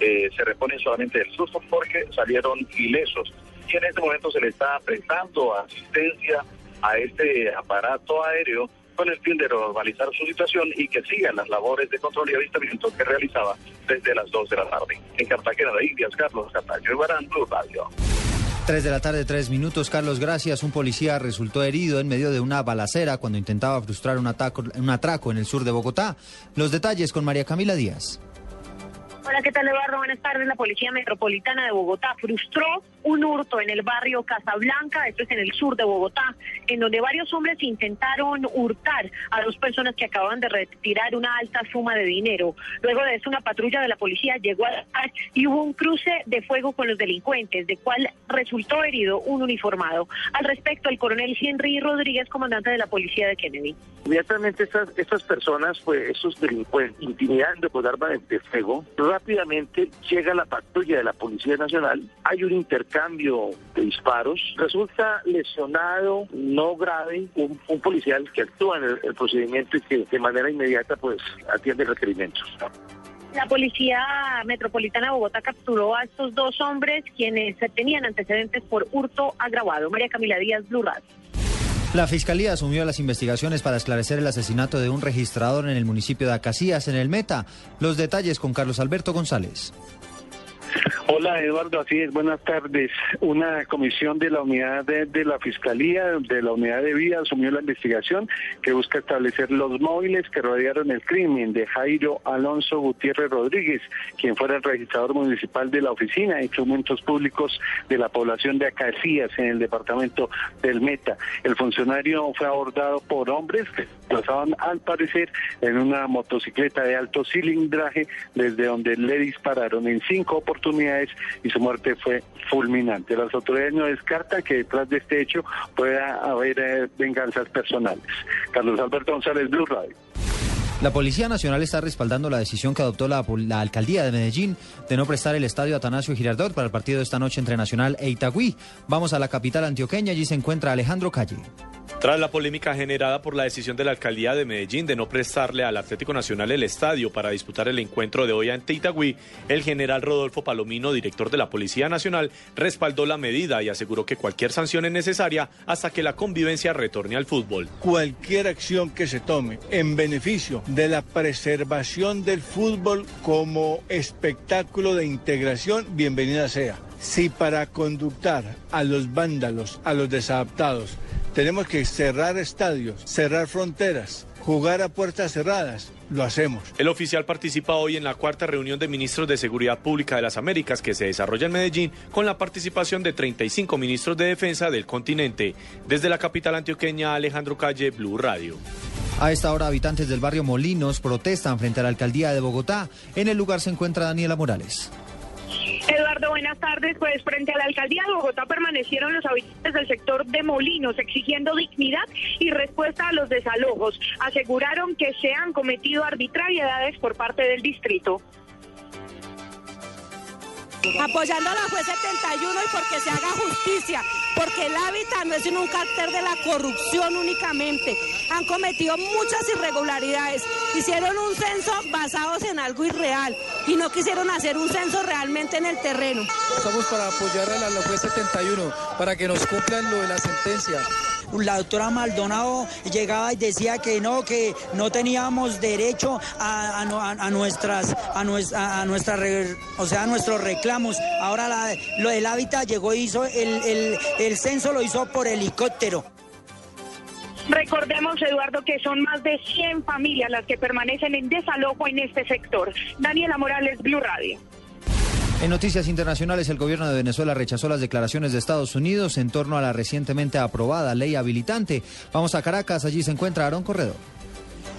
eh, se reponen solamente del susto porque salieron ilesos. Y en este momento se le está prestando asistencia a este aparato aéreo con el fin de normalizar su situación y que sigan las labores de control y avistamiento que realizaba desde las 2 de la tarde. En Cartagena de Indias, Carlos Cartaño Guarán, Blue Radio. 3 de la tarde, 3 minutos. Carlos, gracias. Un policía resultó herido en medio de una balacera cuando intentaba frustrar un, ataco, un atraco en el sur de Bogotá. Los detalles con María Camila Díaz. Hola, ¿qué tal, Eduardo? Buenas tardes. La Policía Metropolitana de Bogotá frustró un hurto en el barrio Casablanca, esto es en el sur de Bogotá, en donde varios hombres intentaron hurtar a dos personas que acababan de retirar una alta suma de dinero. Luego de eso, una patrulla de la policía llegó a y hubo un cruce de fuego con los delincuentes, de cual resultó herido un uniformado. Al respecto, el coronel Henry Rodríguez, comandante de la policía de Kennedy. Inmediatamente estas, estas personas, pues esos delincuentes, intimidando con armas de fuego, rápidamente llega la patrulla de la Policía Nacional, hay un intercambio de disparos, resulta lesionado, no grave, un, un policial que actúa en el, el procedimiento y que de manera inmediata pues atiende requerimientos. La policía metropolitana de Bogotá capturó a estos dos hombres quienes tenían antecedentes por hurto agravado. María Camila Díaz, Blue Radio. La Fiscalía asumió las investigaciones para esclarecer el asesinato de un registrador en el municipio de Acacías, en el Meta. Los detalles con Carlos Alberto González. Hola Eduardo, así es, buenas tardes. Una comisión de la unidad de, la Fiscalía, de la unidad de vía, asumió la investigación que busca establecer los móviles que rodearon el crimen de Jairo Alonso Gutiérrez Rodríguez, quien fuera el registrador municipal de la Oficina de Instrumentos Públicos de la población de Acacías en el departamento del Meta. El funcionario fue abordado por hombres que pasaban al parecer en una motocicleta de alto cilindraje desde donde le dispararon en cinco oportunidades y su muerte fue fulminante. Las autoridades no descartan que detrás de este hecho pueda haber eh, venganzas personales. Carlos Alberto González, Blue Radio. La Policía Nacional está respaldando la decisión que adoptó la, la, alcaldía de Medellín de no prestar el estadio Atanasio Girardot para el partido de esta noche entre Nacional e Itagüí. Vamos a la capital antioqueña, allí se encuentra Alejandro Calle. Tras la polémica generada por la decisión de la alcaldía de Medellín de no prestarle al Atlético Nacional el estadio para disputar el encuentro de hoy ante Itagüí, el general Rodolfo Palomino, director de la Policía Nacional, respaldó la medida y aseguró que cualquier sanción es necesaria hasta que la convivencia retorne al fútbol. Cualquier acción que se tome en beneficio de la preservación del fútbol como espectáculo de integración, bienvenida sea. Si para conductar a los vándalos, a los desadaptados, tenemos que cerrar estadios, cerrar fronteras, jugar a puertas cerradas. Lo hacemos. El oficial participa hoy en la cuarta reunión de ministros de Seguridad Pública de las Américas que se desarrolla en Medellín con la participación de 35 ministros de defensa del continente. Desde la capital antioqueña, Alejandro Calle, Blue Radio. A esta hora, habitantes del barrio Molinos protestan frente a la alcaldía de Bogotá. En el lugar se encuentra Daniela Morales. Eduardo, buenas tardes. Pues frente a la alcaldía de Bogotá permanecieron los habitantes del sector de Molinos exigiendo dignidad y respuesta a los desalojos. Aseguraron que se han cometido arbitrariedades por parte del distrito. Apoyando a la juez 71 y porque se haga justicia, porque el hábitat no es un cartel de la corrupción únicamente. Han cometido muchas irregularidades. Hicieron un censo basados en algo irreal y no quisieron hacer un censo realmente en el terreno. Estamos para apoyar a la juez 71 para que nos cumplan lo de la sentencia la doctora Maldonado llegaba y decía que no, que no teníamos derecho a, a, a nuestras, o sea, nuestros reclamos. Ahora la, lo del hábitat llegó y hizo el, el, el censo lo hizo por helicóptero. Recordemos, Eduardo, que son más de 100 familias las que permanecen en desalojo en este sector. Daniela Morales, Blue Radio. En noticias internacionales, el gobierno de Venezuela rechazó las declaraciones de Estados Unidos en torno a la recientemente aprobada ley habilitante. Vamos a Caracas, allí se encuentra Aarón Corredor.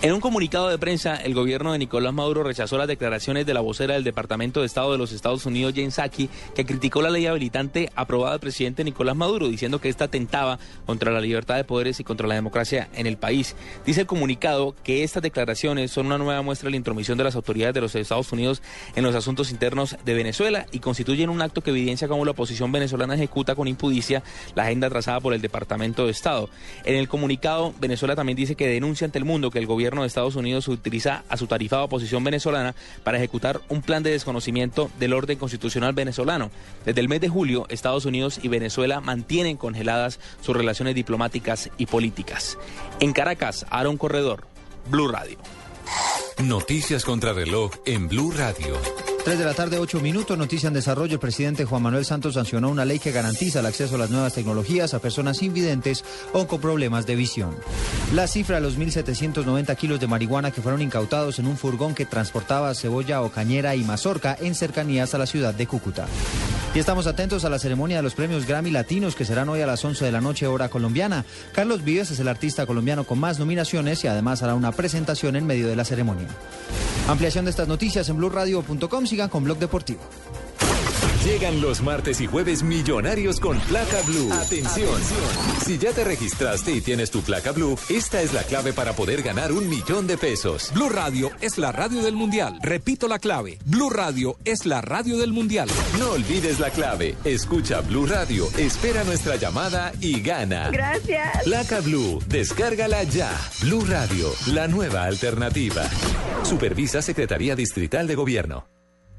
En un comunicado de prensa, el gobierno de Nicolás Maduro rechazó las declaraciones de la vocera del Departamento de Estado de los Estados Unidos, Jen Psaki, que criticó la ley habilitante aprobada del presidente Nicolás Maduro, diciendo que esta atentaba contra la libertad de poderes y contra la democracia en el país. Dice el comunicado que estas declaraciones son una nueva muestra de la intromisión de las autoridades de los Estados Unidos en los asuntos internos de Venezuela y constituyen un acto que evidencia cómo la oposición venezolana ejecuta con impudicia la agenda trazada por el Departamento de Estado. En el comunicado, Venezuela también dice que denuncia ante el mundo que el gobierno de Estados Unidos utiliza a su tarifada oposición venezolana para ejecutar un plan de desconocimiento del orden constitucional venezolano. Desde el mes de julio, Estados Unidos y Venezuela mantienen congeladas sus relaciones diplomáticas y políticas. En Caracas, Aaron Corredor, Blue Radio. Noticias contra reloj en Blue Radio. 3 de la tarde, 8 minutos. Noticia en desarrollo. El presidente Juan Manuel Santos sancionó una ley que garantiza el acceso a las nuevas tecnologías a personas invidentes o con problemas de visión. La cifra de los 1.790 kilos de marihuana que fueron incautados en un furgón que transportaba cebolla o cañera y mazorca en cercanías a la ciudad de Cúcuta. Y estamos atentos a la ceremonia de los premios Grammy Latinos que serán hoy a las 11 de la noche hora colombiana. Carlos Vives es el artista colombiano con más nominaciones y además hará una presentación en medio de la ceremonia. Ampliación de estas noticias en blueradio.com. Sigan con Blog Deportivo. Llegan los martes y jueves millonarios con placa blue. Atención. Si ya te registraste y tienes tu placa blue, esta es la clave para poder ganar un millón de pesos. Blue Radio es la radio del mundial. Repito la clave. Blue Radio es la radio del mundial. No olvides la clave. Escucha Blue Radio, espera nuestra llamada y gana. Gracias. Placa blue, descárgala ya. Blue Radio, la nueva alternativa. Supervisa Secretaría Distrital de Gobierno.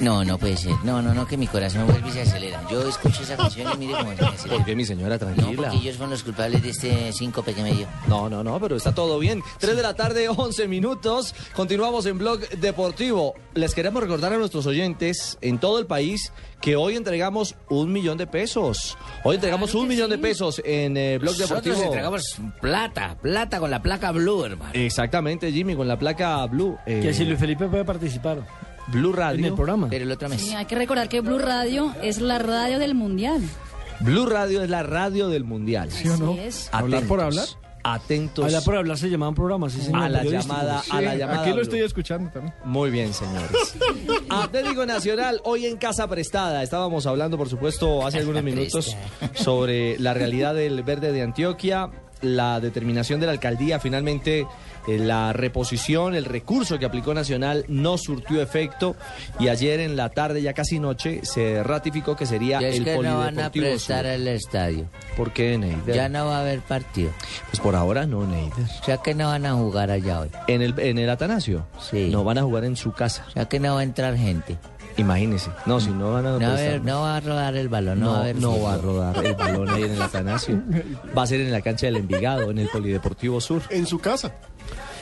No, no puede ser. No, no, no, que mi corazón vuelve y se acelera. Yo escucho esa canción y mire cómo se me acelera. ¿Por qué, mi señora? No, Tranquila. porque ellos fueron los culpables de este síncope que me dio. No, no, no, pero está todo bien. 3 de la tarde, 11 minutos. Continuamos en Blog Deportivo. Les queremos recordar a nuestros oyentes en todo el país que hoy entregamos un millón de pesos. Hoy entregamos un millón de pesos en eh, Blog Nosotros Deportivo. entregamos plata, plata con la placa blue, hermano. Exactamente, Jimmy, con la placa Blue. eh, Que si Luis Felipe puede participar. Blue Radio. En el programa. Pero el otro mes. Sí, hay que recordar que Blue Radio es la radio del mundial. Blue Radio es la radio del mundial. ¿Sí o no? Es. ¿Hablar por hablar? Atentos. Hablar por hablar se llamaban programas, sí, señor. A la llamada, a la llamada. Aquí lo estoy escuchando también. Muy bien, señores. Atlético Nacional, hoy en Casa Prestada. Estábamos hablando, por supuesto, hace algunos minutos sobre la realidad del verde de Antioquia, la determinación de la alcaldía. Finalmente, la reposición, el recurso que aplicó Nacional no surtió efecto. Y ayer en la tarde, ya casi noche, se ratificó que sería es el que no van a prestar el estadio. ¿Por qué, Neider? Ya no va a haber partido. Pues por ahora no, Neider. O sea que no van a jugar allá hoy. ¿En el, en el Atanasio? Sí. No van a jugar en su casa. O sea que no va a entrar gente. Imagínese. No, si no van a... No, va a haber- no va a rodar el balón, no, No, va a haber no va a rodar el balón ahí en el Atanasio. Va a ser en la cancha del Envigado, en el Polideportivo Sur. En su casa.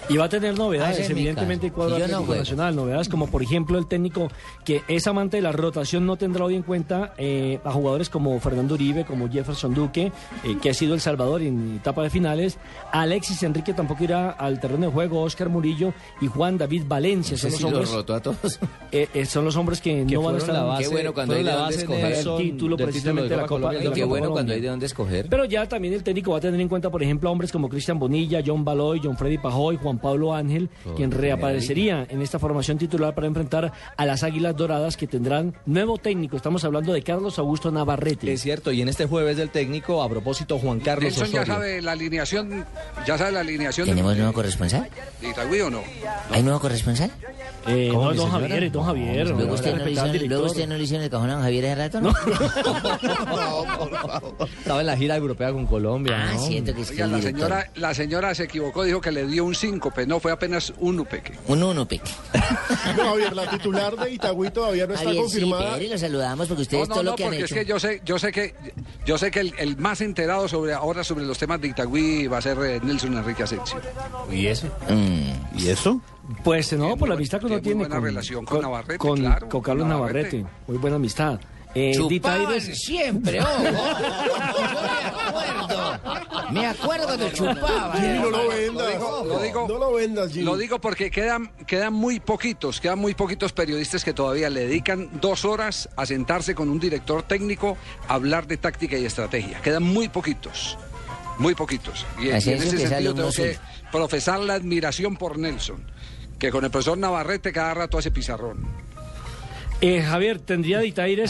Y va a tener novedades, mi evidentemente, cuadro no Atlético. Nacional. Novedades como, por ejemplo, el técnico que es amante de la rotación no tendrá hoy en cuenta eh, a jugadores como Fernando Uribe, como Jefferson Duque, eh, que ha sido El Salvador en etapa de finales. Alexis Enrique tampoco irá al terreno de juego. Oscar Murillo y Juan David Valencia. Son Ese los sí los hombres, rotó a todos. eh, son los hombres que, Que no van a estar la base- Qué bueno cuando hay de la dónde base escoger. El título precisamente de la Copa, Qué bueno cuando hay de dónde escoger. Pero ya también el técnico va a tener en cuenta, por ejemplo, a hombres como Cristian Bonilla, John Baloy, John Freddy Pajoy, Juan Pablo Ángel, quien reaparecería en esta formación titular para enfrentar a las Águilas Doradas que tendrán nuevo técnico. Estamos hablando de Carlos Augusto Navarrete. Es cierto, y en este jueves del técnico, a propósito, Juan Carlos Nelson ya Osorio. sabe la alineación, ya sabe la alineación de, ¿Tenemos nuevo corresponsal? de Itagüí o no. ¿Hay nuevo corresponsal? Eh, ¿Cómo, no, don señora? Javier, don Javier. Luego no, usted, no le no en el cajón a don Javier hace rato, ¿no? Estaba en la gira europea con Colombia, Ah, ¿no? siento que es Oiga, la director... señora, la señora se equivocó, dijo que le dio un no, fue apenas un upeque. Un uno, peque. No, Javier, la titular de Itagüí todavía no está Javier, sí, confirmada. Pérez, lo saludamos porque ustedes No, no, todo no, lo que han porque hecho. es que yo sé, yo sé que, yo sé que el, el más enterado sobre ahora sobre los temas de Itagüí va a ser eh, Nelson Enrique Asensio. ¿Y eso? Mm. ¿Y eso? Pues no, por la amistad que uno tiene tiene buena relación con Navarrete, con, claro, con Carlos con Navarrete. Navarrete. Muy buena amistad. Eh, Chupaban siempre, ojo. Yo me acuerdo. Me acuerdo cuando chupaban. Jimmy, no lo vendas. digo- lo digo- no lo vendas, Jimmy. Lo digo porque quedan, quedan muy poquitos, quedan muy poquitos periodistas que todavía le dedican dos horas a sentarse con un director técnico a hablar de táctica y estrategia. Quedan muy poquitos, muy poquitos. Y, en ese que es sentido tengo que profesar la admiración por Nelson, que con el profesor Navarrete cada rato hace pizarrón. Eh, Javier, tendría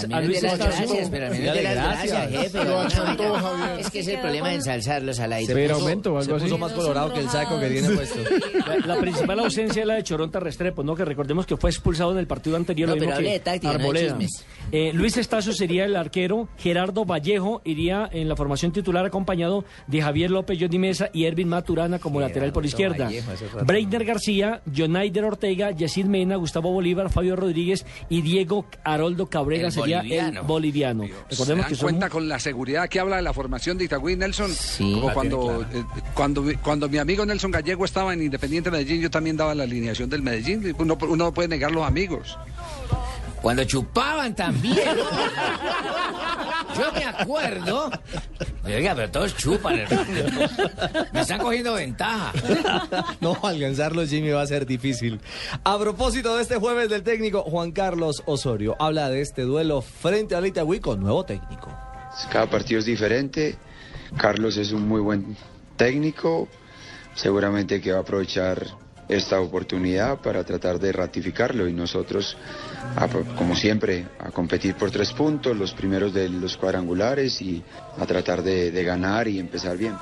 Al a menos Luis de Estacio. gracias, pero al menos de las gracias, jefe. Lo achantó, No, no, Javier. Es que es el problema de ensalzarlos al aire. Se puso- aumento o algo se puso así. más colorado que el saco que tiene puesto. La, la principal ausencia es la de Choronta Restrepo, ¿no? Que recordemos que fue expulsado en el partido anterior. No, lo pero de táctica, de. Eh, Luis Estacio sería el arquero, Gerardo Vallejo iría en la formación titular acompañado de Javier López, Johnny Mesa y Ervin Maturana como lateral por izquierda. Vallejo. Breiner García, Jonaider Ortega, Yacid Mena, Gustavo Bolívar, Fabio Rodríguez y Diego Haroldo Cabrera El sería boliviano. el boliviano. ¿Se Recordemos dan que cuenta con la seguridad que habla de la formación de Itagüí Nelson? Sí. Como cuando, eh, cuando, mi- cuando mi amigo Nelson Gallego estaba en Independiente Medellín, yo también daba la alineación del Medellín. Uno, uno no puede negar los amigos. Cuando chupaban también. Yo me acuerdo. Oiga, pero todos chupan, hermano. Me están cogiendo ventaja. No, alcanzarlo, Jimmy, va a ser difícil. A propósito de este jueves del técnico, Juan Carlos Osorio habla de este duelo frente al Itagüí con nuevo técnico. Cada partido es diferente. Carlos es un muy buen técnico. Seguramente que va a aprovechar esta oportunidad para tratar de ratificarlo y nosotros, a- como siempre, a competir por tres puntos, los primeros de los cuadrangulares y a tratar de, de ganar y empezar bien.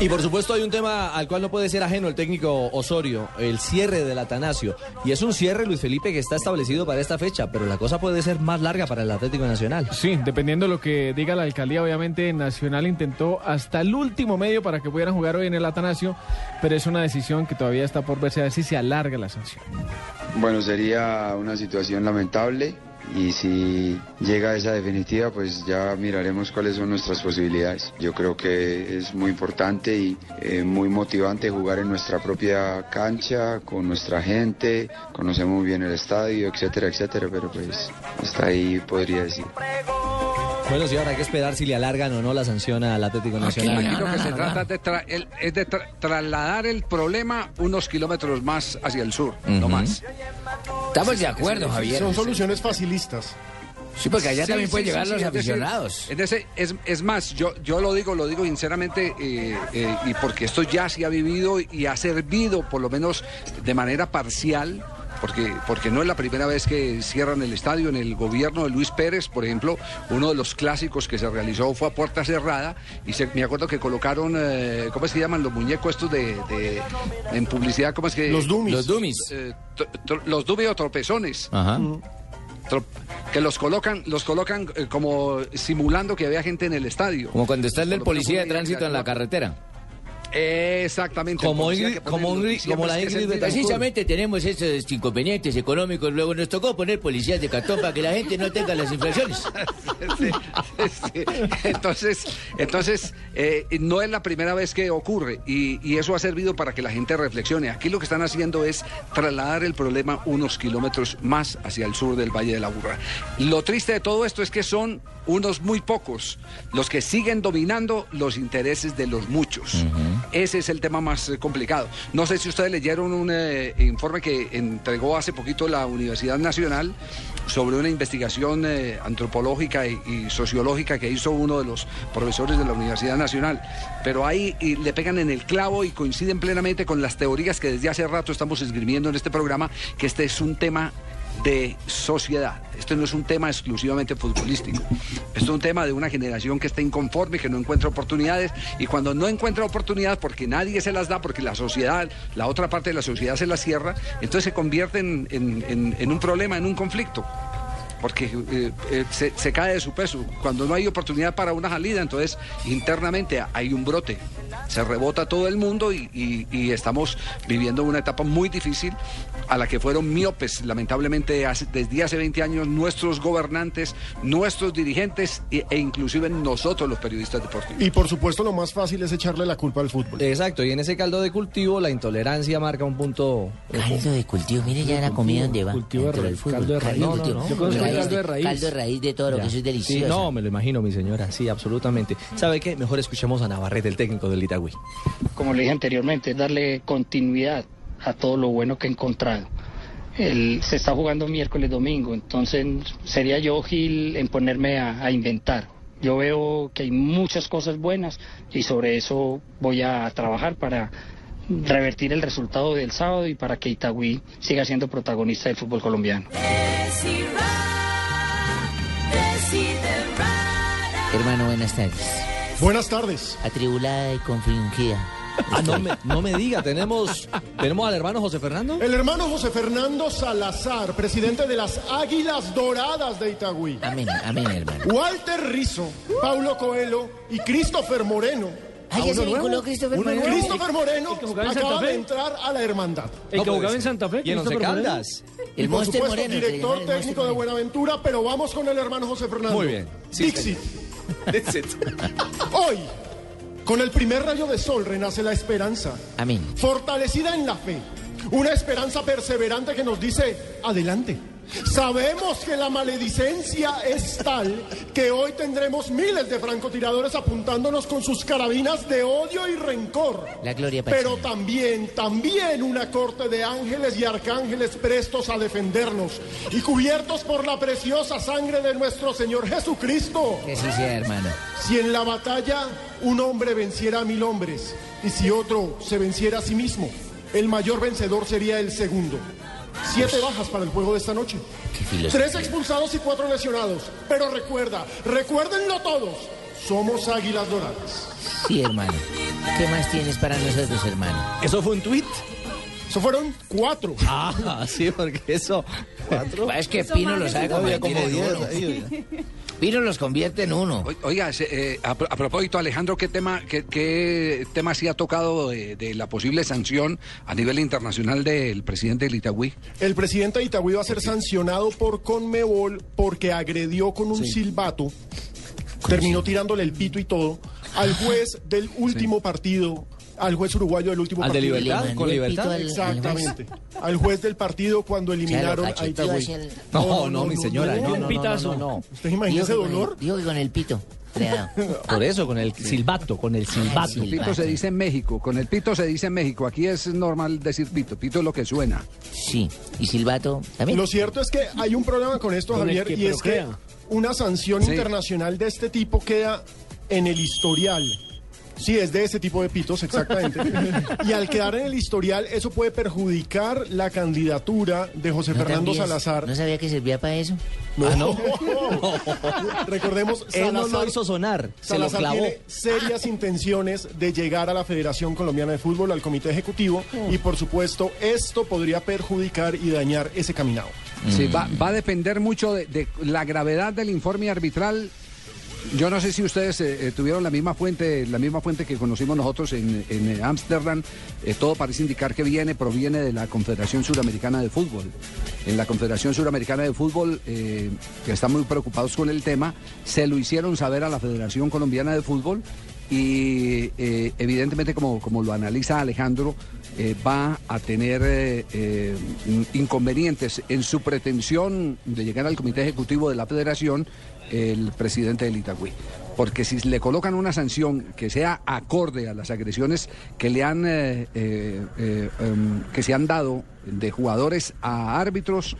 Y por supuesto hay un tema al cual no puede ser ajeno el técnico Osorio, el cierre del Atanasio. Y es un cierre, Luis Felipe, que está establecido para esta fecha, pero la cosa puede ser más larga para el Atlético Nacional. Sí, dependiendo de lo que diga la alcaldía, obviamente Nacional intentó hasta el último medio para que pudieran jugar hoy en el Atanasio, pero es una decisión que todavía está por verse a ver si se alarga la sanción. Bueno, sería una situación lamentable y si llega a esa definitiva, pues ya miraremos cuáles son nuestras posibilidades. Yo creo que es muy importante y eh, muy motivante jugar en nuestra propia cancha, con nuestra gente, conocemos bien el estadio, etcétera, etcétera, pero pues hasta ahí podría decir. Bueno, sí, ahora hay que esperar si le alargan o no la sanción al Atlético Nacional. Aquí lo que se trata es de, tra- el- es de tra- trasladar el problema unos kilómetros más hacia el sur, no más. Estamos de acuerdo, Javier. Son soluciones facilistas. Sí, porque allá Sí, también sí, pueden sí, llegar sí, los aficionados. Es, decir, es, es más, yo, yo lo digo, lo digo sinceramente, eh, eh, y porque esto ya se ha vivido y ha servido, por lo menos de manera parcial, porque, porque no es la primera vez que cierran el estadio. En el gobierno de Luis Pérez, por ejemplo, uno de los clásicos que se realizó fue a puerta cerrada, y se- me acuerdo que colocaron, eh, ¿cómo se llaman? Los muñecos estos de, de- en publicidad, ¿cómo es que? Los dummies. Los dummies. Eh, los dummies o tropezones. Ajá. Que los colocan, los colocan eh, como simulando que había gente en el estadio. Como cuando está el del policía de tránsito en la carretera. Exactamente. Como Ingrid- como Ingrid- como la Ingrid. Precisamente tenemos esos inconvenientes económicos. Luego nos tocó poner policías de cartón para que la gente no tenga las. Sí, sí. Entonces, entonces eh, no es la primera vez que ocurre y, y eso ha servido para que la gente reflexione. Aquí lo que están haciendo es trasladar el problema unos kilómetros más hacia el sur del Valle de la Burra. Lo triste de todo esto es que son unos muy pocos los que siguen dominando los intereses de los muchos. Ese es el tema más eh, complicado. No sé si ustedes leyeron un eh, informe que entregó hace poquito la Universidad Nacional sobre una investigación eh, antropológica y, y sociológica que hizo uno de los profesores de la Universidad Nacional. Pero ahí y le pegan en el clavo y coinciden plenamente con las teorías que desde hace rato estamos esgrimiendo en este programa, que este es un tema de sociedad. Esto no es un tema exclusivamente futbolístico. Esto es un tema de una generación que está inconforme, que no encuentra oportunidades y cuando no encuentra oportunidades porque nadie se las da, porque la sociedad, la otra parte de la sociedad se las cierra, entonces se convierte en, un problema, en un conflicto. Porque eh, eh, se cae de su peso. Cuando no hay oportunidad para una salida, entonces internamente hay un brote. Se rebota todo el mundo y, y- y estamos viviendo una etapa muy difícil a la que fueron miopes, lamentablemente, hace- desde hace 20 años nuestros gobernantes, nuestros dirigentes e, e inclusive nosotros los periodistas deportivos. Y por supuesto lo más fácil es echarle la culpa al fútbol. Exacto, y en ese caldo de cultivo la intolerancia marca un punto... Caldo de cultivo, mire ya la comida donde va. Cultivo de raíz, caldo de raíz. Caldo No, no, cultivo. no. Yo conozco el caldo de raíz. Caldo de raíz de todo, Ya. que eso es Sí, delicioso. no, me lo imagino, mi señora, sí, absolutamente. ¿Sabe qué? Mejor escuchemos a Navarrete, el técnico del Itagüí. como le dije anteriormente, es darle continuidad a todo lo bueno que he encontrado. El- se está jugando miércoles, domingo, entonces sería yo Gil en ponerme a, a inventar. Yo veo que hay muchas cosas buenas y sobre eso voy a trabajar para revertir el resultado del sábado y para que Itagüí siga siendo protagonista del fútbol colombiano. Hermano, buenas tardes. Buenas tardes. Atribulada y confringida. Ah, no me, no me diga, tenemos, tenemos al hermano José Fernando. El hermano José Fernando Salazar, presidente de las Águilas Doradas de Itagüí. Amén, amén, hermano. Walter Rizzo, Paulo Coelho y Christopher Moreno. Ay, ¿A ya se vinculó Christopher Moreno. Christopher Moreno ¿El que jugaba en Santa acaba de Fe? entrar a la hermandad. El que jugaba en Santa Fe, Y en Once Christopher Moreno. Caldas. Y El por Monster supuesto, Moreno. se director llama el técnico Monster de Buenaventura, pero vamos con el hermano José Fernando. Muy bien. Sí, Dixit. Hoy, con el primer rayo de sol renace la esperanza. Amén. fortalecida en la fe, una esperanza perseverante que nos dice, adelante. Sabemos que la maledicencia es tal que hoy tendremos miles de francotiradores apuntándonos con sus carabinas de odio y rencor. La gloria Pero también, también una corte de ángeles y arcángeles prestos a defendernos y cubiertos por la preciosa sangre de nuestro Señor Jesucristo. Que sea, hermano. Si en la batalla un hombre venciera a mil hombres y si otro se venciera a sí mismo, el mayor vencedor sería el segundo. Siete bajas para el juego de esta noche. Qué filosofía. Tres expulsados y cuatro lesionados. Pero recuerda, recuérdenlo todos. Somos Águilas Doradas. Sí, hermano. ¿Qué más tienes para nosotros, hermano? ¿Eso fue un tuit? Eso fueron cuatro. Ah, sí, porque eso... ¿Cuatro? Es que Pino los sabe como en diez Pino los convierte en uno. Oiga, eh, a, pro- a propósito, Alejandro, ¿qué tema, qué, qué tema sí ha tocado de, de la posible sanción a nivel internacional del presidente del Itagüí? El presidente de Itagüí va a ser sancionado por Conmebol porque agredió con un silbato, terminó tirándole el pito y todo, al juez del último partido, al juez uruguayo del último ¿Al de partido. Libertad? Le ¿Con mandó el pito Libertad? al- Exactamente. Juez del partido cuando eliminaron a Itagüí. el- No, no, mi señora, no, no, no, no, no, no. ¿Usted imagina ese con el- dolor? Digo que con el pito. Por eso, con el silbato, con el silbato. Sí. Pito se dice en México, con el pito se dice en México. Aquí es normal decir pito, pito es lo que suena. Sí. ¿Y silbato también? Lo cierto es que hay un problema con esto, Con el Javier, que y es que una sanción Sí. internacional de este tipo queda en el historial. Sí, es de ese tipo de pitos, exactamente. y al quedar en el historial, eso puede perjudicar la candidatura de José ¿No Fernando también- Salazar. ¿No sabía que servía para eso? Ah, no. Recordemos, Él no lo Salazar, hizo sonar, se lo Salazar clavó. tiene serias intenciones de llegar a la Federación Colombiana de Fútbol, al Comité Ejecutivo, y por supuesto, esto podría perjudicar y dañar ese caminado. Sí, va, va a depender mucho de, de la gravedad del informe arbitral Yo no sé si ustedes eh, eh, tuvieron la misma fuente, la misma fuente que conocimos nosotros en eh, Ámsterdam. Todo parece indicar que viene, proviene de la Confederación Suramericana de Fútbol. En la Confederación Suramericana de Fútbol, que están muy preocupados con el tema, se lo hicieron saber a la Federación Colombiana de Fútbol y evidentemente, como, como lo analiza Alejandro, va a tener inconvenientes en su pretensión de llegar al Comité Ejecutivo de la Federación el presidente del Itagüí. Porque si le colocan una sanción que sea acorde a las agresiones que le han eh, eh, eh, em, que se han dado de jugadores a árbitros,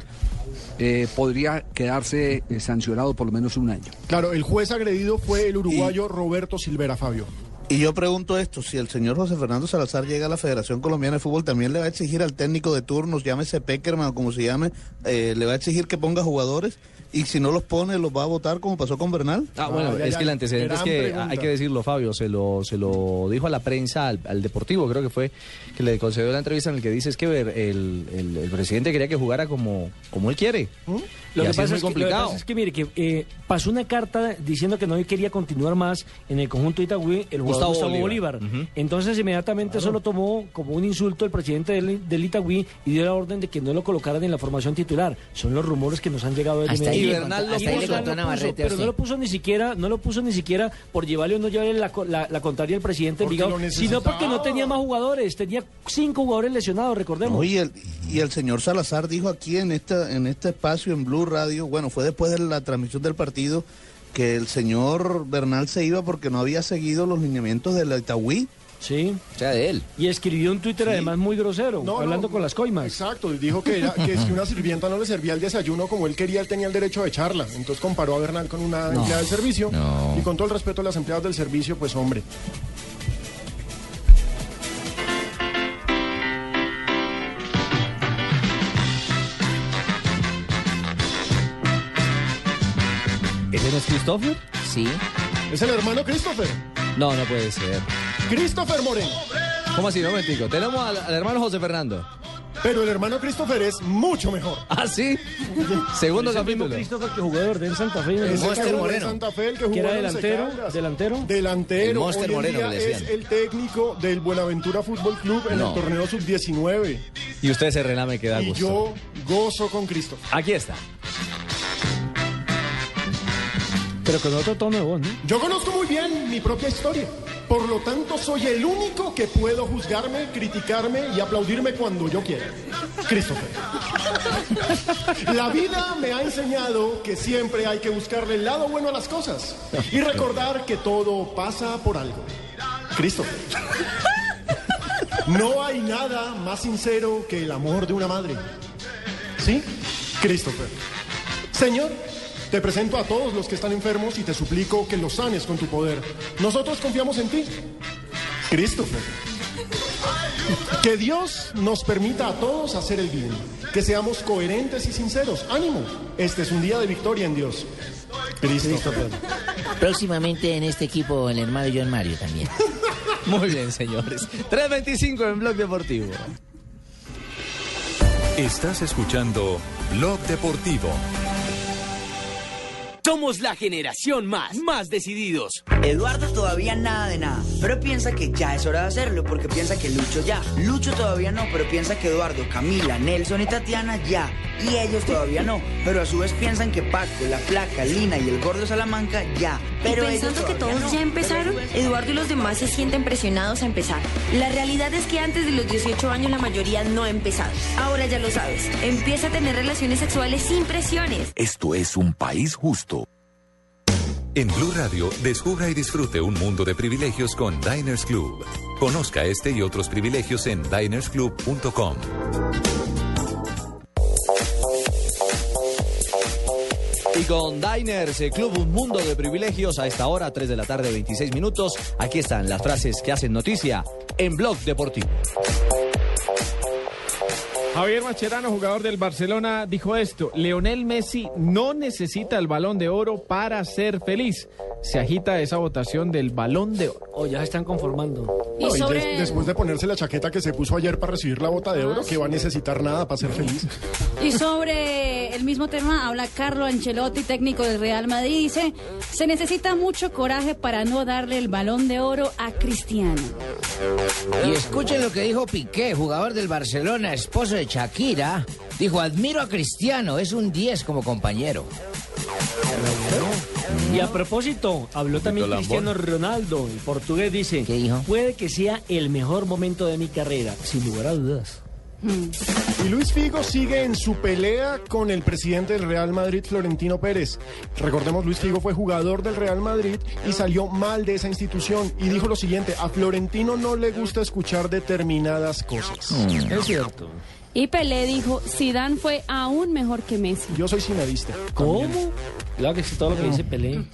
eh, podría quedarse eh, sancionado por lo menos un año. Claro, el juez agredido fue el uruguayo Roberto Silvera, Fabio. Y yo pregunto esto, si el señor José Fernando Salazar llega a la Federación Colombiana de Fútbol, ¿también le va a exigir al técnico de turnos, llámese Peckerman o como se llame, eh, le va a exigir que ponga jugadores? Y si no los pone, los va a votar como pasó con Bernal. Ah, bueno, es que el antecedente es que hay que decirlo, Fabio, se lo, se lo dijo a la prensa, al, al Deportivo, creo que fue, que le concedió la entrevista en el que dice es que el, el- el presidente quería que jugara como, como él quiere. Lo Y que, pasa es muy es que, lo que complicado. pasa es que, mire, que eh, pasó una carta diciendo que no quería continuar más en el conjunto de Itagüí el jugador Gustavo Gustavo, Bolívar. Bolívar. Entonces, inmediatamente eso lo tomó como un insulto el presidente del, del Itagüí y dio la orden de que no lo colocaran en la formación titular. Son los rumores que nos han llegado Hasta ahí le Bernal contó Navarrete puso, pero no lo puso ni siquiera, no lo puso ni siquiera por llevarle o no llevarle la, la, la contraria al presidente lo sino porque no tenía más jugadores, tenía cinco jugadores lesionados, recordemos. No, y, el, y el señor Salazar dijo aquí en, esta, en este espacio en Blue Radio, bueno, fue después de la transmisión del partido, que el señor Bernal se iba porque no había seguido los lineamientos del Itagüí. Sí. O sea, de él. Y escribió un Twitter además muy grosero, No, hablando no, con las coimas. Exacto, y dijo que, era- que si una sirvienta no le servía el desayuno como él quería, él tenía el derecho de echarla. Entonces comparó a Bernal con una No, empleada del servicio. no. Y con todo el respeto a las empleadas del servicio, pues hombre. ¿Ese no es Christopher? Sí. ¿Es el hermano Christopher? No, no puede ser. Christopher Moreno. ¿Cómo así? No, momentico. Tenemos al, al hermano José Fernando. Pero el hermano Christopher es mucho mejor. ¿Ah, sí? Segundo Es el mismo capítulo. Christopher que jugó de Orden Santa Fe. el Monster Moreno. Santa Fe, el que jugó Que era delantero, Caldas. delantero. Delantero. El Monster Moreno, le decían. es el técnico del Buenaventura Fútbol Club en No. el torneo sub-19. Y usted se relame que da Y gusto. yo gozo con Christopher. Aquí está. Pero con otro tono de voz, ¿no? Yo conozco muy bien mi propia historia. Por lo tanto, soy el único que puedo juzgarme, criticarme y aplaudirme cuando yo quiera. Christopher. La vida me ha enseñado que siempre hay que buscarle el lado bueno a las cosas y recordar que todo pasa por algo. Christopher. No hay nada más sincero que el amor de una madre. ¿Sí? Christopher. Señor, te presento a todos los que están enfermos y te suplico que los sanes con tu poder. Nosotros confiamos en ti. Christopher. Que Dios nos permita a todos hacer el bien. Que seamos coherentes y sinceros. Ánimo. Este es un día de victoria en Dios. Christopher. Próximamente en este equipo el hermano John Mario también. Muy bien, señores. 3.25 en Blog Deportivo. Estás escuchando Blog Deportivo. Somos la generación más, más decididos. Eduardo todavía nada de nada, pero piensa que ya es hora de hacerlo porque piensa que Lucho ya. Lucho todavía no, pero piensa que Eduardo, Camila, Nelson y Tatiana ya. Y ellos todavía no, pero a su vez piensan que Paco, la Flaca, Lina y el Gordo Salamanca ya. Pero y pensando que todos no. ya empezaron, Eduardo y los demás se sienten presionados a empezar. La realidad es que antes de los 18 años la mayoría no ha empezado. Ahora ya lo sabes, empieza a tener relaciones sexuales sin presiones. Esto es un país justo. En Blue Radio, descubra y disfrute un mundo de privilegios con Diners Club. Conozca este y otros privilegios en dinersclub.com. Y con Diners, Club Un Mundo de Privilegios, a esta hora, 3 de la tarde, 26 minutos. Aquí están las frases que hacen noticia en Blog Deportivo. Javier Mascherano, jugador del Barcelona, dijo esto: Leonel Messi no necesita el balón de oro para ser feliz. Se agita esa votación del balón de oro. O ya se están conformando. No, y des- después de ponerse la chaqueta que se puso ayer para recibir la bota de oro, que va a necesitar nada para ser feliz. Y sobre del mismo tema habla Carlo Ancelotti, técnico del Real Madrid. Dice, se necesita mucho coraje para no darle el balón de oro a Cristiano. Y escuchen lo que dijo Piqué, jugador del Barcelona, esposo de Shakira. Dijo, admiro a Cristiano, es un 10 como compañero. Y a propósito, habló también. Cristiano Ronaldo, el portugués dice, puede que sea el mejor momento de mi carrera, sin lugar a dudas. Y Luis Figo sigue en su pelea con el presidente del Real Madrid, Florentino Pérez. Recordemos, Luis Figo fue jugador del Real Madrid y salió mal de esa institución. Y dijo lo siguiente, a Florentino no le gusta escuchar determinadas cosas. Es cierto. Y Pelé dijo, Zidane fue aún mejor que Messi. Yo soy sinadista. ¿Cómo? Claro que sí, todo lo que dice Pelé.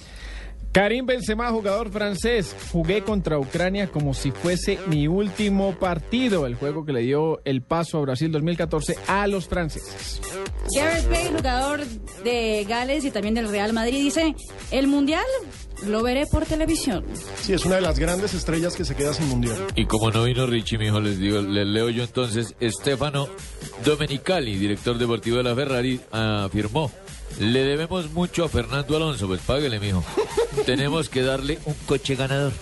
Karim Benzema, jugador francés, jugué contra Ucrania como si fuese mi último partido, el juego que le dio el paso a Brasil 2014 a los franceses. Gareth Bale, jugador de Gales y también del Real Madrid, dice, el Mundial lo veré por televisión. Sí, es una de las grandes estrellas que se queda sin mundial. Y como no vino Richie, mijo, les digo, les leo yo entonces, Stefano Domenicali, director deportivo de la Ferrari, afirmó, le debemos mucho a Fernando Alonso, pues páguele, mijo. Tenemos que darle un coche ganador.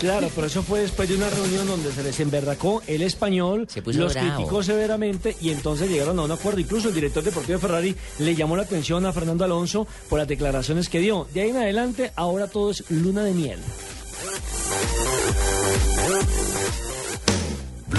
Claro, pero eso fue después de una reunión donde se les emberracó el español, puso los bravo. criticó severamente y entonces llegaron a un acuerdo. Incluso el director deportivo de Ferrari le llamó la atención a Fernando Alonso por las declaraciones que dio. De ahí en adelante, ahora todo es luna de miel.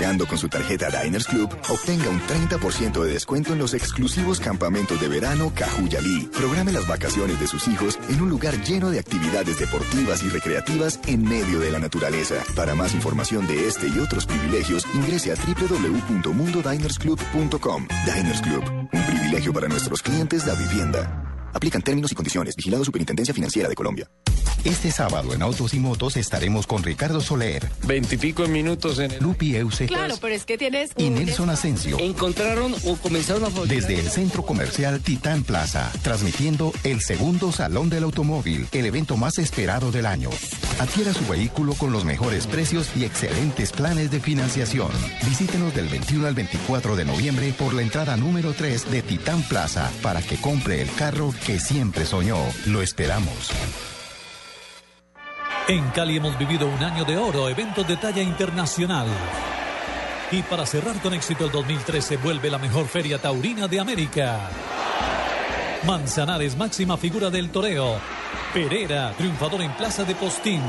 Con su tarjeta Diners Club, obtenga un 30% de descuento en los exclusivos campamentos de verano Cajuyalí. Programe las vacaciones de sus hijos en un lugar lleno de actividades deportivas y recreativas en medio de la naturaleza. Para más información de este y otros privilegios, ingrese a www.mundodinersclub.com. Diners Club, un privilegio para nuestros clientes de vivienda. Aplican términos y condiciones. Vigilado Superintendencia Financiera de Colombia. Este sábado en Autos y Motos estaremos con Ricardo Soler, Veintipico minutos en el... Lupi Euse Claro, pero es que tienes y Nelson Asensio. Encontraron o comenzaron a Desde el Centro Comercial Titán Plaza, transmitiendo el segundo Salón del Automóvil, el evento más esperado del año. Adquiera su vehículo con los mejores precios y excelentes planes de financiación. Visítenos del 21 al 24 de noviembre por la entrada número 3 de Titán Plaza para que compre el carro que siempre soñó. Lo esperamos. En Cali hemos vivido un año de oro, eventos de talla internacional. Y para cerrar con éxito el 2013 vuelve la mejor feria taurina de América. Manzanares, máxima figura del toreo. Pereira, triunfador en Plaza de Postín.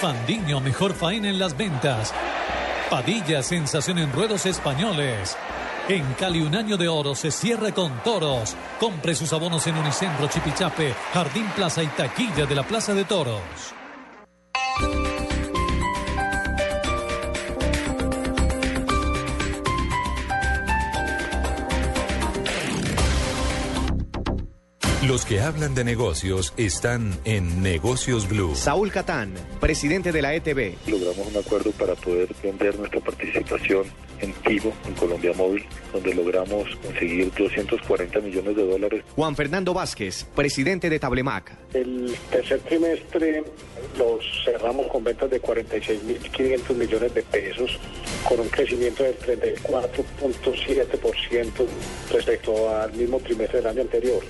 Fandiño, mejor faena en las ventas. Padilla, sensación en ruedos españoles. En Cali un año de oro se cierra con toros. Compre sus abonos en Unicentro Chipichape, Jardín Plaza y taquilla de la Plaza de Toros. Bye. Los que hablan de negocios están en Negocios Blue. Saúl Catán, presidente de la ETB. Logramos un acuerdo para poder vender nuestra participación en Tigo, en Colombia Móvil, donde logramos conseguir 240 millones de dólares. Juan Fernando Vázquez, presidente de Tablemac. El tercer trimestre lo cerramos con ventas de 46.500 millones de pesos, con un crecimiento del 34.7% respecto al mismo trimestre del año anterior.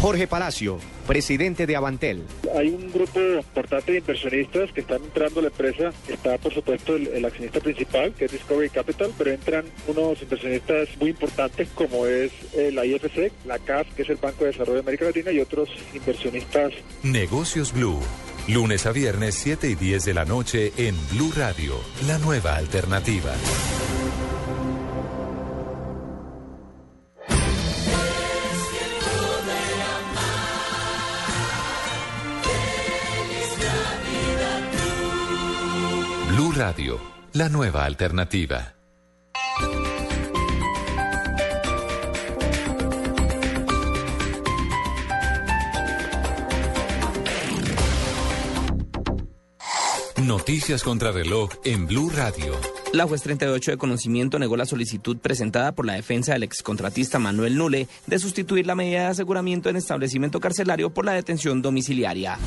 Jorge Palacio, presidente de Avantel. Hay un grupo importante de inversionistas que están entrando a la empresa. Está, por supuesto, el, el accionista principal, que es Discovery Capital, pero entran unos inversionistas muy importantes como es eh, la IFC, la CAF, que es el Banco de Desarrollo de América Latina, y otros inversionistas Negocios Blue. Lunes a viernes 7 y 10 de la noche en Blue Radio, la nueva alternativa. Blue Radio, la nueva alternativa. Noticias contra reloj en Blue Radio. La juez 38 de conocimiento negó la solicitud presentada por la defensa del excontratista Manuel Nule de sustituir la medida de aseguramiento en establecimiento carcelario por la detención domiciliaria.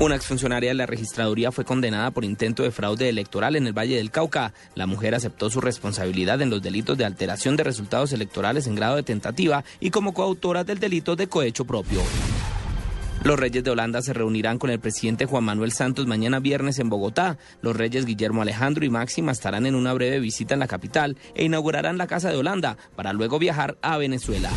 Una exfuncionaria de la registraduría fue condenada por intento de fraude electoral en el Valle del Cauca. La mujer aceptó su responsabilidad en los delitos de alteración de resultados electorales en grado de tentativa y como coautora del delito de cohecho propio. Los reyes de Holanda se reunirán con el presidente Juan Manuel Santos mañana viernes en Bogotá. Los reyes Guillermo Alejandro y Máxima estarán en una breve visita en la capital e inaugurarán la Casa de Holanda para luego viajar a Venezuela.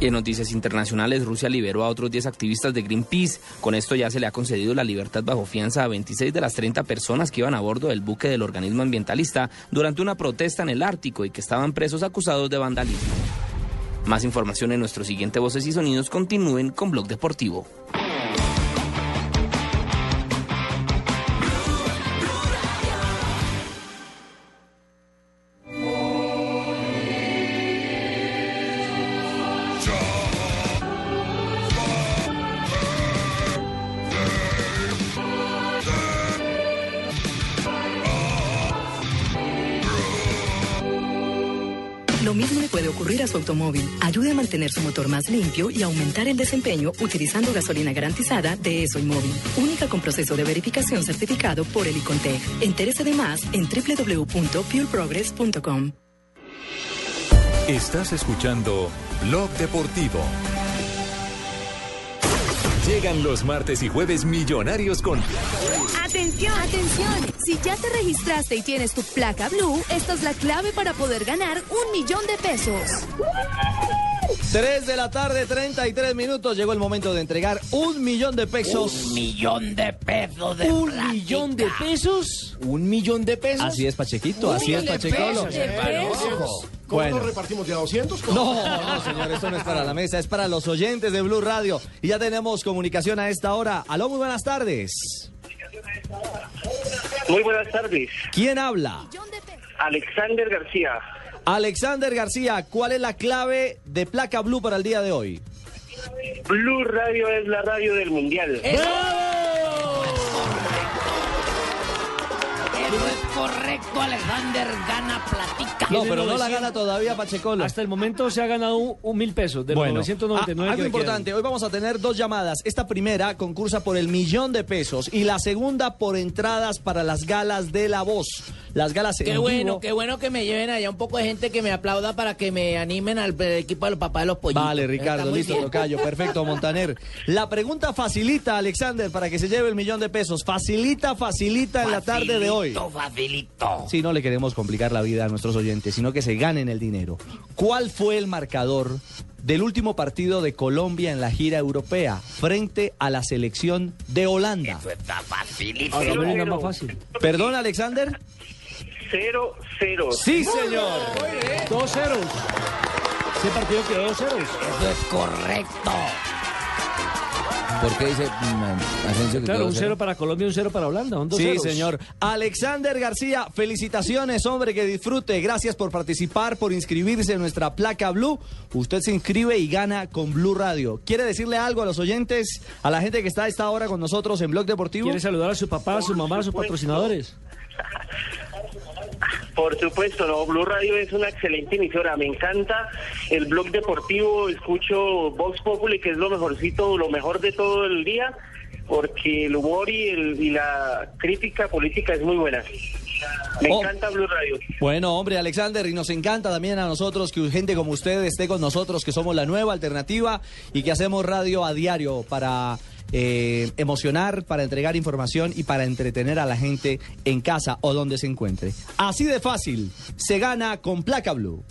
Y en noticias internacionales, Rusia liberó a otros 10 activistas de Greenpeace. Con esto ya se le ha concedido la libertad bajo fianza a 26 de las 30 personas que iban a bordo del buque del organismo ambientalista durante una protesta en el Ártico y que estaban presos acusados de vandalismo. Más información en nuestro siguiente Voces y Sonidos. Continúen con Blog Deportivo. Automóvil. Ayude a mantener su motor más limpio y aumentar el desempeño utilizando gasolina garantizada de ESO Móvil. Única con proceso de verificación certificado por el Icontec. Entérese de más en www.pureprogress.com. Estás escuchando Blog Deportivo. Llegan los martes y jueves millonarios con Atención, atención. Si ya te registraste y tienes tu placa blue, esta es la clave para poder ganar un millón de pesos. 3 de la tarde, 33 minutos. Llegó el momento de entregar un millón de pesos. Un millón de pesos de ¿Un platica. millón de pesos? ¿Un millón de pesos? Así es, Pachequito, así es, de pesos, ojo. ¿Cómo Bueno. nos repartimos de a 200? No, no, señor, esto no es para la mesa, es para los oyentes de Blue Radio. Y ya tenemos comunicación a esta hora. Aló, muy buenas tardes. Muy buenas tardes. ¿Quién habla? Alexander García. Alexander García, ¿cuál es la clave de placa blue para el día de hoy? Blue Radio es la radio del mundial. Eso es correcto, Alexander gana platica. No, pero no la gana todavía Pachecolo. Hasta el momento se ha ganado un, un mil pesos de los Bueno, 999 a- que algo importante, hoy vamos a tener dos llamadas. Esta primera concursa por el millón de pesos y la segunda por entradas para las galas de la voz. Las galas Qué en bueno, vivo. qué bueno que me lleven allá un poco de gente que me aplauda para que me animen al equipo de los papás de los pollitos. Vale, Ricardo, listo, bien. tocayo, perfecto, Montaner. La pregunta facilita, Alexander, para que se lleve el millón de pesos. Facilita, facilita en la tarde de hoy. Facilito, facilito. Si no le queremos complicar la vida a nuestros oyentes, sino que se ganen el dinero. ¿Cuál fue el marcador del último partido de Colombia en la gira europea frente a la selección de Holanda? Está facilito. Ahora más fácil. Perdón, Alexander. Cero, cero. Sí, señor. Dos ceros. Ese partido quedó dos ceros. Eso es correcto. ¿Por qué dice mm, Asensio que Claro, quedó un cero para Colombia y un cero para Holanda. Dos Sí, ceros. señor. Alexander García, felicitaciones, hombre, que disfrute. Gracias por participar, por inscribirse en nuestra placa Blue. Usted se inscribe y gana con Blue Radio. ¿Quiere decirle algo a los oyentes, a la gente que está a esta hora con nosotros en Blog Deportivo? ¿Quiere saludar a su papá, a su mamá, a sus patrocinadores? Por supuesto, no, Blue Radio es una excelente emisora. Me encanta el blog deportivo. Escucho Vox Populi, que es lo mejorcito, lo mejor de todo el día, porque el humor y, el- y la crítica política es muy buena. Me Oh. encanta Blue Radio. Bueno, hombre, Alexander, y nos encanta también a nosotros que gente como usted esté con nosotros, que somos la nueva alternativa y que hacemos radio a diario para eh, emocionar, para entregar información y para entretener a la gente en casa o donde se encuentre. Así de fácil, se gana con placa blue.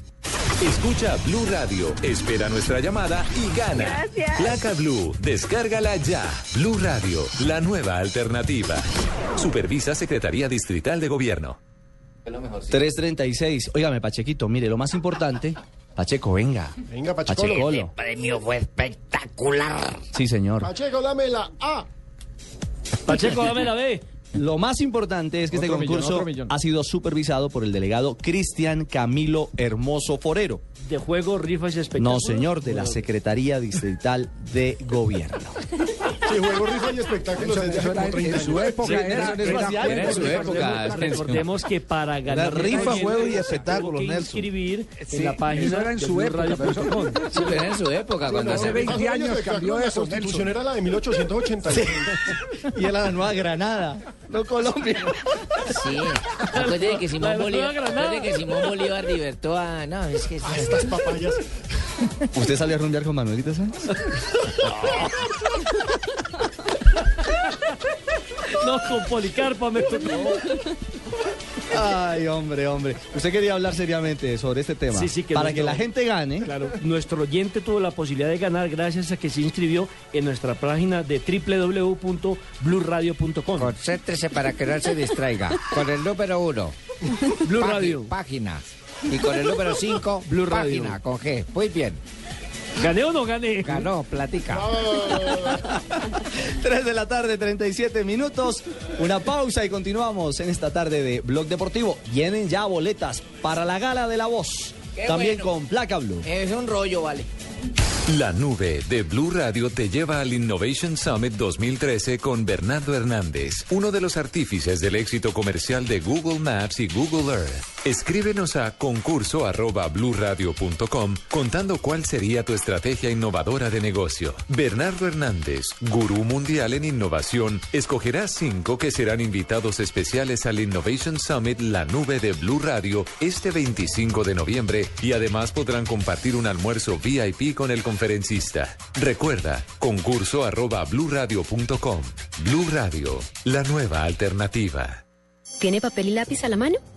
Escucha Blue Radio, espera nuestra llamada y gana. Gracias. Placa Blue, descárgala ya. Blue Radio, la nueva alternativa. Supervisa Secretaría Distrital de Gobierno. 336. Óigame, Pachequito, mire, lo más importante. Pacheco, venga. Venga. Pachecolo. El premio fue espectacular. Sí, señor. Pacheco, dame la A. Pacheco, dame la B. Lo más importante es que este Otro concurso millón. ha sido supervisado por el delegado Cristian Camilo Hermoso Forero. De juego, rifas y espectáculos. No, señor, de la Secretaría Distrital de Gobierno. Si juego rifa y espectáculos desde hace como 30 en su época era, Era en su época. Recordemos que para ganar rifa, esta juego y espectáculos, Nelson. inscribir Sí, en la página eso era en su época. Sí, pero era en su época, cuando hace se... 20 años cambió La eso, constitución Nelson. era la de 1886. Y era la Nueva Granada, no Colombia. Sí, acuérdate que Simón Bolívar, acuérdate que Simón Bolívar libertó a... No, es que... A estas papayas. ¿Usted salió a rumbear con Manuelita Sanz? No, con Policarpa me tocó. Ay, hombre, hombre. Usted quería hablar seriamente sobre este tema. Sí, sí, que Para nuestro- que la gente gane. Claro, nuestro oyente tuvo la posibilidad de ganar gracias a que se inscribió en nuestra página de www.blurradio.com. Concéntrese para que no se distraiga. Con el número uno. Blue Radio. Página. Y con el número cinco. Blue Radio. Página, con G. Muy bien. ¿Gané o no gané? Ganó, platica. 3 de la tarde, 37 minutos. Una pausa y continuamos en esta tarde de Blog Deportivo. Vienen ya boletas para la gala de la voz. Qué También bueno. con placa blue. Es un rollo, vale. La nube de Blue Radio te lleva al Innovation Summit 2013 con Bernardo Hernández, uno de los artífices del éxito comercial de Google Maps y Google Earth. Escríbenos a concurso arroba bluradio.com contando cuál sería tu estrategia innovadora de negocio. Bernardo Hernández, gurú mundial en innovación, escogerá cinco que serán invitados especiales al Innovation Summit La Nube de Blue Radio este 25 de noviembre y además podrán compartir un almuerzo VIP con el conferencista. Recuerda, concurso arroba bluradio.com. Blue Radio, la nueva alternativa. ¿Tiene papel y lápiz a la mano?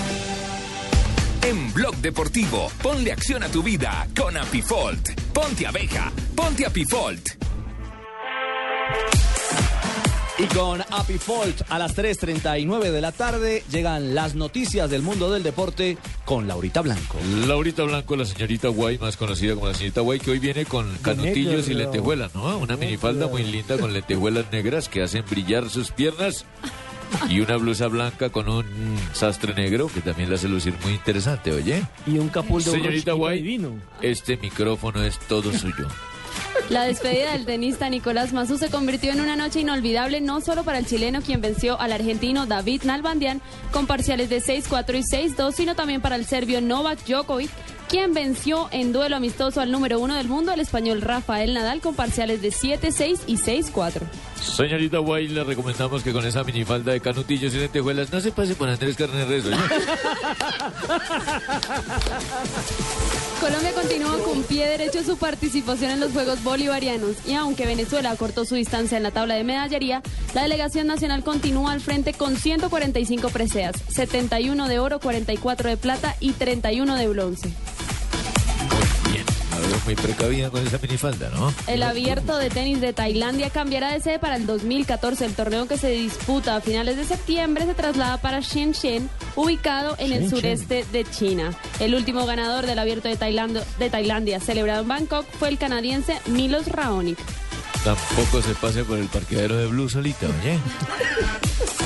En Blog Deportivo, ponle acción a tu vida con Apifolt. Ponte abeja, ponte Apifolt. Y con Happy Fault a las 3.39 de la tarde llegan las noticias del mundo del deporte con Laurita Blanco. Laurita Blanco, la señorita Guay, más conocida como la señorita Guay, que hoy viene con canutillos y lentejuelas, ¿no? Una minifalda muy linda con lentejuelas negras que hacen brillar sus piernas y una blusa blanca con un sastre negro que también la hace lucir muy interesante, oye. Y un capul de oro Señorita Guay, divino. este micrófono es todo suyo. La despedida del tenista Nicolás Mazú se convirtió en una noche inolvidable no solo para el chileno quien venció al argentino David Nalbandian con parciales de 6-4 y 6-2, sino también para el serbio Novak Djokovic quien venció en duelo amistoso al número uno del mundo, el español Rafael Nadal, con parciales de 7-6 y 6-4. Señorita Guay, le recomendamos que con esa minifalda de canutillos y lentejuelas no se pase por Andrés Carne Rezo. ¿oye? Colombia continúa con pie derecho su participación en los Juegos Bolivarianos y aunque Venezuela cortó su distancia en la tabla de medallería, la delegación nacional continúa al frente con 145 preseas, 71 de oro, 44 de plata y 31 de bronce. Veo muy precavida con esa minifalda, ¿no? El abierto de tenis de Tailandia cambiará de sede para el 2014. El torneo que se disputa a finales de septiembre se traslada para Shenzhen, ubicado en el sureste de China. El último ganador del abierto de, Tailando- de Tailandia, celebrado en Bangkok, fue el canadiense Milos Raonic. Tampoco se pase por el parqueadero de Blue solita, oye.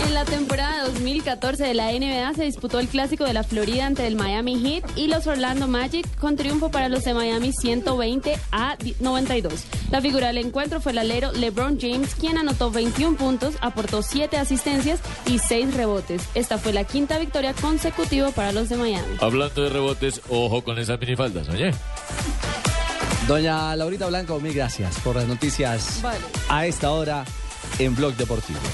En la temporada 2014 de la NBA se disputó el clásico de la Florida ante el Miami Heat y los Orlando Magic con triunfo para los de Miami 120 a 92. La figura del encuentro fue el alero LeBron James, quien anotó 21 puntos, aportó 7 asistencias y 6 rebotes. Esta fue la quinta victoria consecutiva para los de Miami. Hablando de rebotes, ojo con esas minifaldas, oye. Doña Laurita Blanco, mil gracias por las noticias Vale. a esta hora en Blog Deportivo.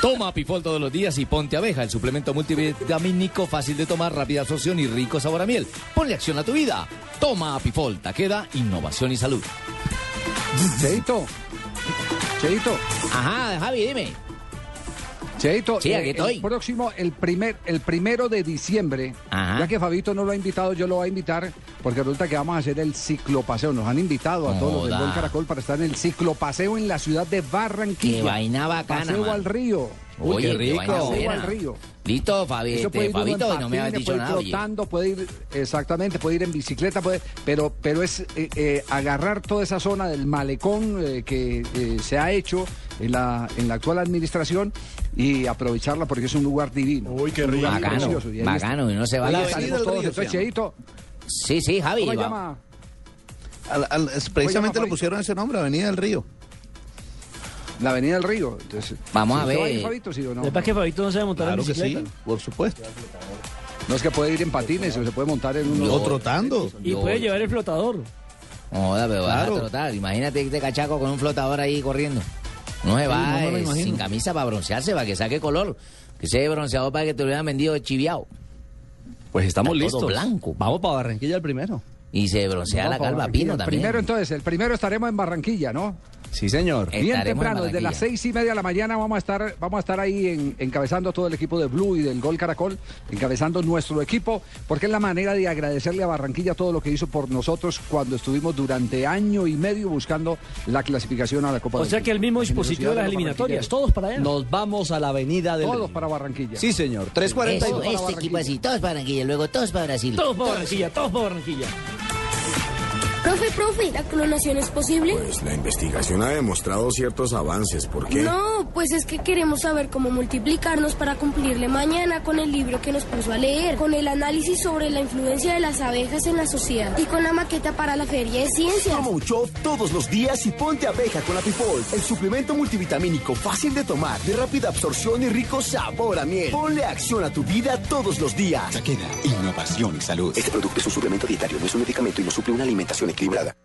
Toma Pifol todos los días y ponte abeja, el suplemento multivitamínico fácil de tomar, rápida absorción y rico sabor a miel. Ponle acción a tu vida. Toma Pifol, Taqueda, innovación y salud. Cheito, Cheito. Ajá, Javi, dime. Cheito, Sí, aquí eh, estoy. el próximo, el primer, el primero de diciembre, Ajá. ya que Fabito no lo ha invitado, yo lo voy a invitar, porque resulta que vamos a hacer el ciclopaseo. Nos han invitado a todos los del. Gol Caracol para estar en el ciclopaseo en la ciudad de Barranquilla. Qué vaina bacana, Paseo man. al río. Oye, qué vaina Paseo al río. Listo, Fabi, este, Fabito, no me habías patines, dicho puede ir nada, flotando, puede ir, exactamente, puede ir en bicicleta, puede, pero, pero es eh, eh, agarrar toda esa zona del malecón eh, que se ha hecho en la, en la actual administración y aprovecharla porque es un lugar divino. Uy, qué rico. Bacano, bacano, y no se. Ahí La Avenida del todos, Río Sí, sí, Javi. ¿Cómo se va- llama? Al- al- es- precisamente llama, le pusieron ese nombre, Avenida del Río. La Avenida del Río. Entonces, Vamos a ¿usted va ver. ir, Fabito, sí o no? Que que Fabito no sabe montar Claro en que bicicleta. sí, por supuesto. No es que puede ir en patines o se puede montar en un... O trotando. Y puede llevar el flotador. Joda, pero vas a Claro. trotar. Imagínate este cachaco con un flotador ahí corriendo. No se va no eh, sin camisa para broncearse, para que saque color. Que ese bronceador para que te lo hubieran vendido chiviao. Pues estamos Está todo listos. blanco. Vamos para Barranquilla el primero. Y se broncea la calva pino El también. Primero entonces, el primero estaremos en Barranquilla, ¿no? Sí, señor. Bien Estaremos en temprano, desde las seis y media de la mañana vamos a estar, vamos a estar ahí en- encabezando todo el equipo de Blue y del Gol Caracol, encabezando nuestro equipo, porque es la manera de agradecerle a Barranquilla todo lo que hizo por nosotros cuando estuvimos durante año y medio buscando la clasificación a la Copa O del sea que el mismo dispositivo de las eliminatorias, todos para allá. Nos vamos a la avenida del Todos para Barranquilla. Sí, señor. Eso, 342. este equipo así, todos para Barranquilla, luego todos para Brasil. Todos para Barranquilla, todos para Barranquilla. Profe, profe, ¿la clonación es posible? Pues la investigación ha demostrado ciertos avances. ¿Por qué? No, pues es que queremos saber cómo multiplicarnos para cumplirle mañana con el libro que nos puso a leer, con el análisis sobre la influencia de las abejas en la sociedad y con la maqueta para la Feria de Ciencias. Toma Uchov todos los días y ponte abeja con Apifol, el suplemento multivitamínico fácil de tomar, de rápida absorción y rico sabor a miel. Ponle acción a tu vida todos los días. Takeda, innovación y salud. Este producto es un suplemento dietario, no es un medicamento y no suple una alimentación equilibrada.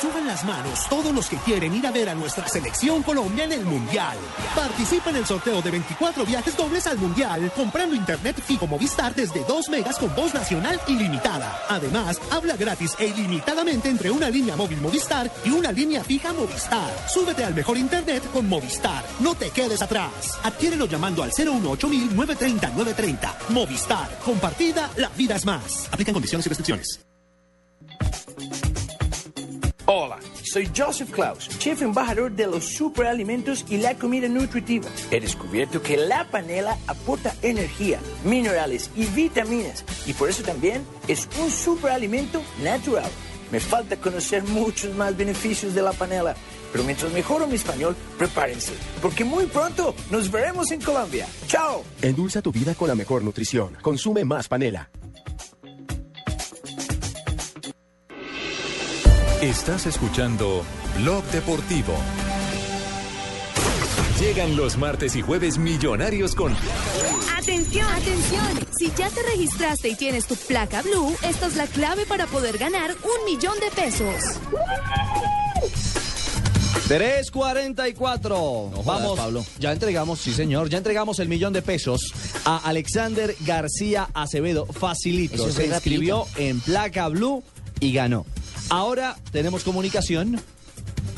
Suban las manos todos los que quieren ir a ver a nuestra selección Colombia en el Mundial. Participa en el sorteo de 24 viajes dobles al Mundial comprando internet fijo Movistar desde 2 megas con voz nacional ilimitada. Además, habla gratis e ilimitadamente entre una línea móvil Movistar y una línea fija Movistar. Súbete al mejor internet con Movistar. No te quedes atrás. Adquiérelo llamando al 018 930 930. Movistar. Compartida, la vida es más. Aplican condiciones y restricciones. Hola, soy Joseph Klaus, chef embajador de los superalimentos y la comida nutritiva. He descubierto que la panela aporta energía, minerales y vitaminas y por eso también es un superalimento natural. Me falta conocer muchos más beneficios de la panela, pero mientras mejoro mi español, prepárense, porque muy pronto nos veremos en Colombia. ¡Chao! Endulza tu vida con la mejor nutrición. Consume más panela. Estás escuchando Blog Deportivo. Llegan los martes y jueves millonarios con Atención, atención. Si ya te registraste y tienes tu placa blue, esta es la clave para poder ganar un millón de pesos. 344. jodas, Vamos, Pablo. Ya entregamos, sí señor, ya entregamos el millón de pesos a Alexander García Acevedo. Facilito. Eso Se inscribió en placa blue y ganó. Ahora tenemos comunicación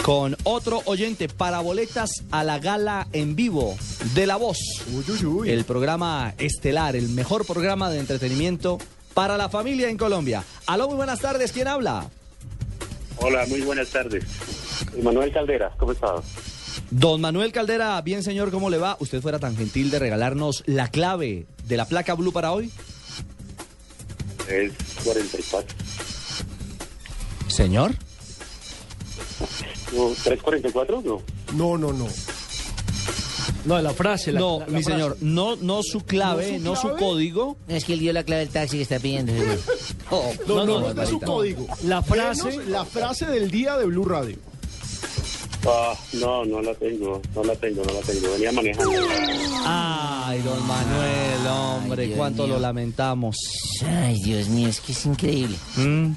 con otro oyente para boletas a la gala en vivo de La Voz. El programa estelar, el mejor programa de entretenimiento para la familia en Colombia. Aló, muy buenas tardes, ¿quién habla? Hola, muy buenas tardes. Manuel Caldera, ¿cómo estás? Don Manuel Caldera, bien señor, ¿cómo le va? ¿Usted fuera tan gentil de regalarnos la clave de la placa blue para hoy? Es 44. Señor. No, ¿344? No. No, no, no. No, la frase. La, no, la- la mi frase. señor, no, no su clave, no su, código. Es que él dio la clave del taxi que está pidiendo. seguro. No, no, no, no, no es su código. La frase- Denos la frase del día de Blue Radio. Ah, no, no la tengo, no la tengo, no la tengo. Venía manejando. Ay, don Manuel, hombre, cuánto mío. lo lamentamos. Ay, Dios mío, es que es increíble. Mm,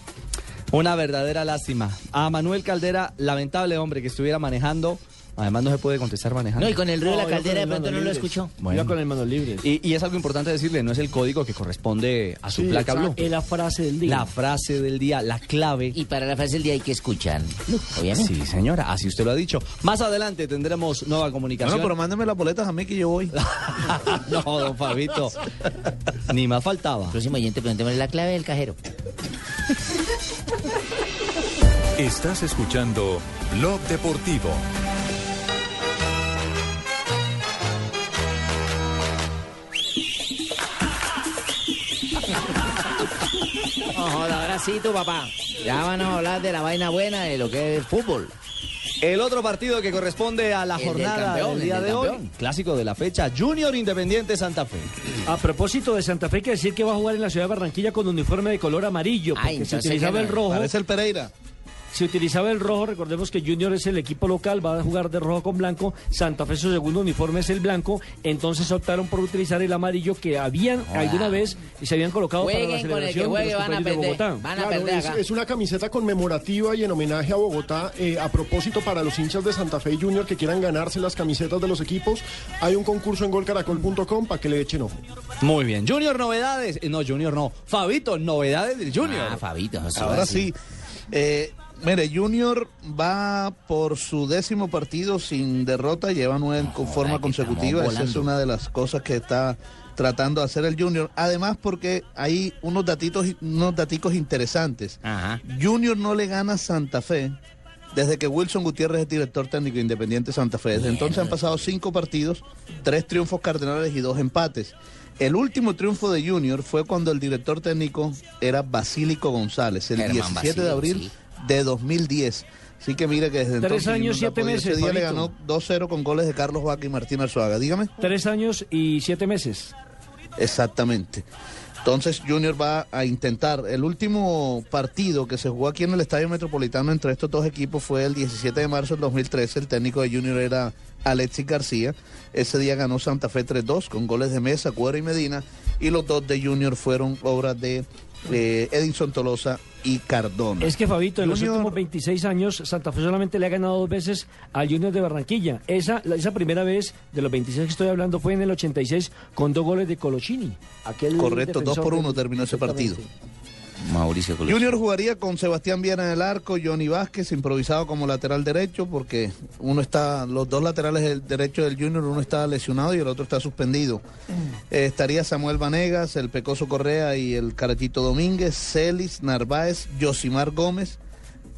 Una verdadera lástima. A Manuel Caldera, lamentable hombre que estuviera manejando, Además no se puede contestar manejando. No, y con el ruido de la No, caldera de pronto no lo escuchó. Yo con el manos libres. Y, y es algo importante decirle, no es el código que corresponde a su Sí, placa blue. Es la frase del día. La frase del día, la clave. Y para la frase del día hay que escuchar. Obviamente. Sí, señora, así usted lo ha dicho. Más adelante tendremos nueva comunicación. Bueno, pero mándame las boletas a mí que yo voy. no, don Fabito. Ni más faltaba. Próximo oyente, preguntémosle la clave del cajero. Estás escuchando Blog Deportivo. No joda, ahora sí, tu papá. Ya van a hablar de la vaina buena de lo que es fútbol. El otro partido que corresponde a la El del jornada campeón, del día del de hoy, clásico de la fecha, Junior Independiente Santa Fe. A propósito de Santa Fe, hay que decir que va a jugar en la ciudad de Barranquilla con uniforme de color amarillo, porque se entonces utilizaba el rojo. Parece el Pereira. Se utilizaba el rojo, recordemos que Junior es el equipo local, va a jugar de rojo con blanco, Santa Fe su segundo uniforme es el blanco, entonces optaron por utilizar el amarillo que habían Joda. alguna vez y se habían colocado para la Jueguen con el que celebración juegue, de los van a compañeros de. Bogotá. Van a Claro, es, una camiseta conmemorativa y en homenaje a Bogotá. eh, a propósito, para los hinchas de Santa Fe Junior que quieran ganarse las camisetas de los equipos, hay un concurso en golcaracol.com para que le echen ojo. Muy bien. Junior, novedades. Eh, No, Junior no. Fabito, novedades del Junior. Ah, Fabito. Ahora sí. Eh, mire, Junior va por su décimo partido sin derrota, lleva nueve con forma que consecutiva. Esa es una de las cosas que está tratando de hacer el Junior. Además, porque hay unos datitos, unos daticos interesantes. Junior no le gana a Santa Fe desde que Wilson Gutiérrez es director técnico de Independiente Santa Fe. Desde entonces han pasado cinco partidos, tres triunfos cardenales y dos empates. El último triunfo de Junior fue cuando el director técnico era Basílico González, el Germán 17 de abril sí. De 2010. Así que mire que desde Tres entonces años, siete meses, Ese día le ganó 2-0 con goles de Carlos Vaca y Martín Arzuaga. Dígame. Tres años y siete meses. Exactamente. Entonces Junior va a intentar. El último partido que se jugó aquí en el Estadio Metropolitano entre estos dos equipos fue el 17 de marzo del 2013. El técnico de Junior era Alexis García. Ese día ganó Santa Fe 3-2 con goles de Mesa, Cuero y Medina. Y los dos de Junior fueron obras de eh, Edinson Tolosa y Cardona. Es que Fabito, en los últimos 26 años, Santa Fe solamente le ha ganado dos veces al Junior de Barranquilla. Esa, la- esa primera vez de los 26 que estoy hablando fue en el 86 con dos goles de Colochini. Aquel Correcto, dos por uno terminó ese partido. Mauricio Colón. Junior jugaría con Sebastián Viera en el arco, Johnny Vázquez improvisado como lateral derecho, porque uno está, los dos laterales del derecho del Junior, uno está lesionado y el otro está suspendido. Eh, estaría Samuel Vanegas, el Pecoso Correa y el Carachito Domínguez, Celis, Narváez, Yosimar Gómez.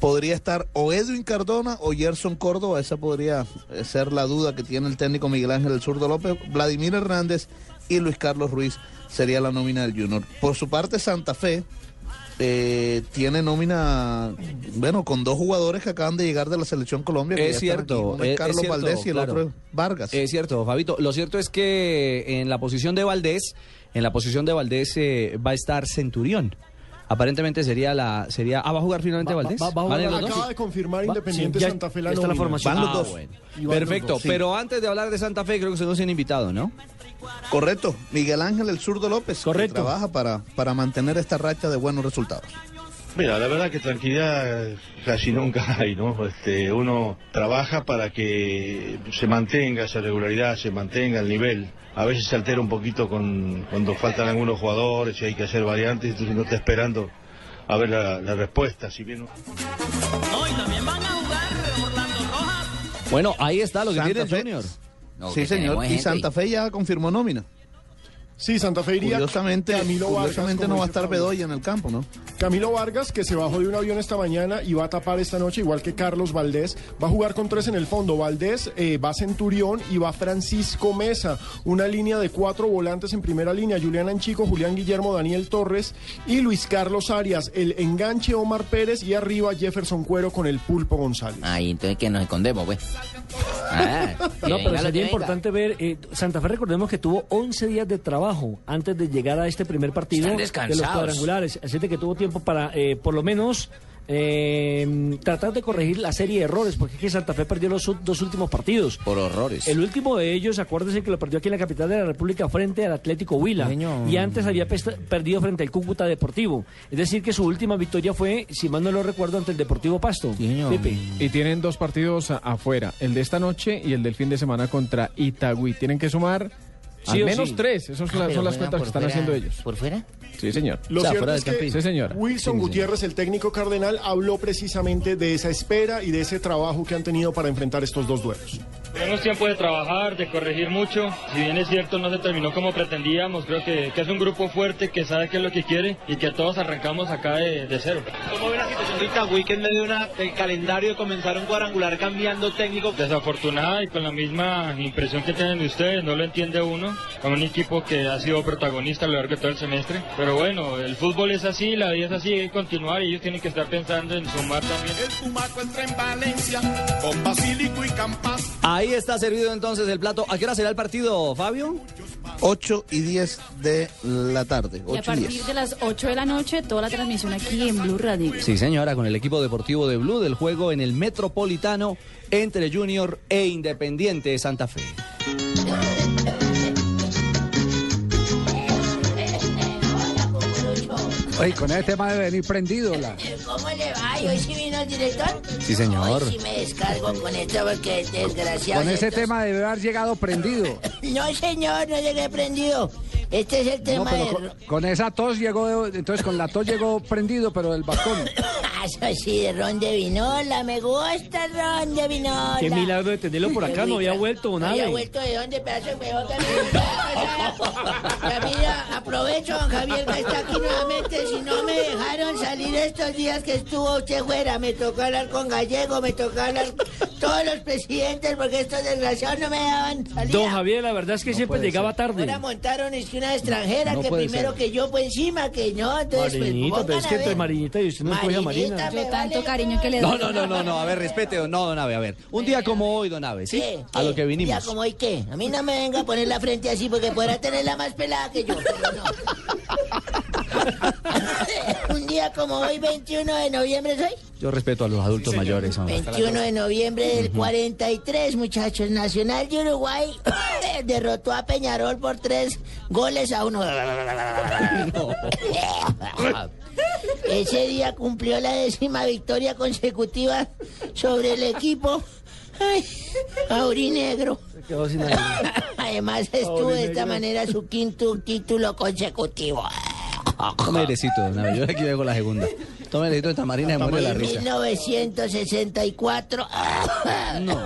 Podría estar o Edwin Cardona o Gerson Córdoba, esa podría eh, ser la duda que tiene el técnico Miguel Ángel El Zurdo López, Vladimir Hernández y Luis Carlos Ruiz sería la nómina del Junior. Por su parte, Santa Fe, eh, tiene nómina, bueno, con dos jugadores que acaban de llegar de la selección Colombia. que Es cierto, aquí. Uno es es- es Carlos cierto, Valdés y el claro. otro es Vargas. Es cierto, Fabito. Lo cierto es que en la posición de Valdés, en la posición de Valdés eh, va a estar Centurión. Aparentemente sería la sería ah va a jugar finalmente Va- Valdés. va- va a acaba de confirmar Va- Independiente sí, ya- Santa Fe la está la formación. Van los Ah, dos. bueno. Los Perfecto, dos, sí. pero antes de hablar de Santa Fe, creo que se nos tiene invitado, ¿no? Correcto, Miguel Ángel El Zurdo López, Correcto. que trabaja para, para mantener esta racha de buenos resultados. Mira, la verdad que tranquilidad casi nunca hay, ¿no? Este, uno trabaja para que se mantenga esa regularidad, se mantenga el nivel. A veces se altera un poquito con, cuando faltan algunos jugadores y hay que hacer variantes, entonces uno está esperando a ver la, la respuesta. Si bien Bueno, ahí está lo que Santa tiene el Fe. Sí, señor. Y Santa Fe ya confirmó nómina. Sí, Santa Fe iría Curiosamente, Camilo Vargas, curiosamente no va a estar. Bedoya en el campo, ¿no? Camilo Vargas, que se bajó de un avión esta mañana y va a tapar esta noche, igual que Carlos Valdés. Va a jugar con tres en el fondo. Valdés eh, va Centurión y va Francisco Mesa. Una línea de cuatro volantes en primera línea. Julián Anchico, Julián Guillermo, Daniel Torres y Luis Carlos Arias. El enganche Omar Pérez y arriba Jefferson Cuero con el pulpo González. Ahí, entonces que nos escondemos, pues. Ah, No, pero que sería venga. importante ver, eh, Santa Fe recordemos que tuvo 11 días de trabajo antes de llegar a este primer partido de los cuadrangulares, así de que tuvo tiempo para eh, por lo menos eh, tratar de corregir la serie de errores, porque es que Santa Fe perdió los dos últimos partidos. Por horrores. El último de ellos, acuérdese que lo perdió aquí en la capital de la República frente al Atlético Huila. Y antes había perdido frente al Cúcuta Deportivo. Es decir, que su última victoria fue, si mal no lo recuerdo, ante el Deportivo Pasto. Pepe. Y tienen dos partidos afuera, el de esta noche y el del fin de semana contra Itagüí. Tienen que sumar Sí al o menos sí. tres. Esas Ah, son, las- cuentas que están fuera- haciendo ellos. ¿Por fuera? Sí, señor. Lo cierto es que Sí, señora. Wilson Gutiérrez, el técnico cardenal, habló precisamente de esa espera y de ese trabajo que han tenido para enfrentar estos dos duelos. Tenemos tiempo de trabajar, de corregir mucho. Si bien es cierto, no se terminó como pretendíamos. Creo que, que es un grupo fuerte que sabe qué es lo que quiere y que todos arrancamos acá de, de cero. ¿Cómo ve la situación de Itagüí que en medio de una, del calendario de comenzar un cuadrangular cambiando técnico? Desafortunada y con la misma impresión que tienen ustedes, no lo entiende uno. Con un equipo que ha sido protagonista a lo largo de todo el semestre. Pero bueno, el fútbol es así, la vida es así, hay que continuar y ellos tienen que estar pensando en sumar también. El Tumaco entra en Valencia con Basílico y Campas. Ahí está servido entonces el plato. ¿A qué hora será el partido, Fabio? 8 y 10 de la tarde. Y a 8 y partir 10. de las 8 de la noche, toda la transmisión aquí en Blue Radio. Sí, señora, con el equipo deportivo de Blue del juego en el Metropolitano entre Junior e Independiente de Santa Fe. Oye, con ese tema debe venir prendido. La... ¿Cómo le va? ¿Y hoy sí vino el director? Sí, señor. Hoy sí me descargo con esto porque desgraciado. Con ese estos- tema debe haber llegado prendido. No, señor, no llegué prendido. Este es el No, tema pero de... con, con esa tos llegó, entonces con la tos llegó prendido, pero el bastón. Ah, Eso sí, de ron de vinola. Me gusta el ron de vinola. Qué milagro de tenerlo por acá, no había vuelto, No nada. había vuelto de dónde, pedazo de huevón que me- Camila, aprovecho, don Javier, que está aquí nuevamente. Si no me dejaron salir estos días que estuvo usted fuera, me tocó hablar con Gallego, me tocó hablar con todos los presidentes, porque estos desgraciados no me daban salida. Don Javier, la verdad es que siempre llegaba tarde. Ahora montaron es que una extranjera No que primero ser. que yo por encima, que no, entonces pues, Marinita, pero es que entre. Marinita y usted no escoge a Marina. Marinita, Yo tanto cariño que le No, doy. no, no, no, no, a ver, respete, no, don Ave, a ver. Un día como hoy, don Ave, ¿sí? ¿Qué? A lo que vinimos. Ya como hoy qué. A mí no me venga a poner la frente así porque podrá tenerla más pelada que yo, pero no. Un día como hoy, 21 de noviembre, ¿soy? Yo respeto a los adultos mayores. hombre. 21 de noviembre del 43, muchachos. Nacional de Uruguay derrotó a Peñarol por tres goles a uno. Ese día cumplió la décima victoria consecutiva sobre el equipo ay, aurinegro. Quedó sin aire. Además estuvo de esta manera su quinto título consecutivo. Tome airecito, Ave, yo aquí vengo la segunda. Tome airecito de tamarina y muere la En risa. 1964,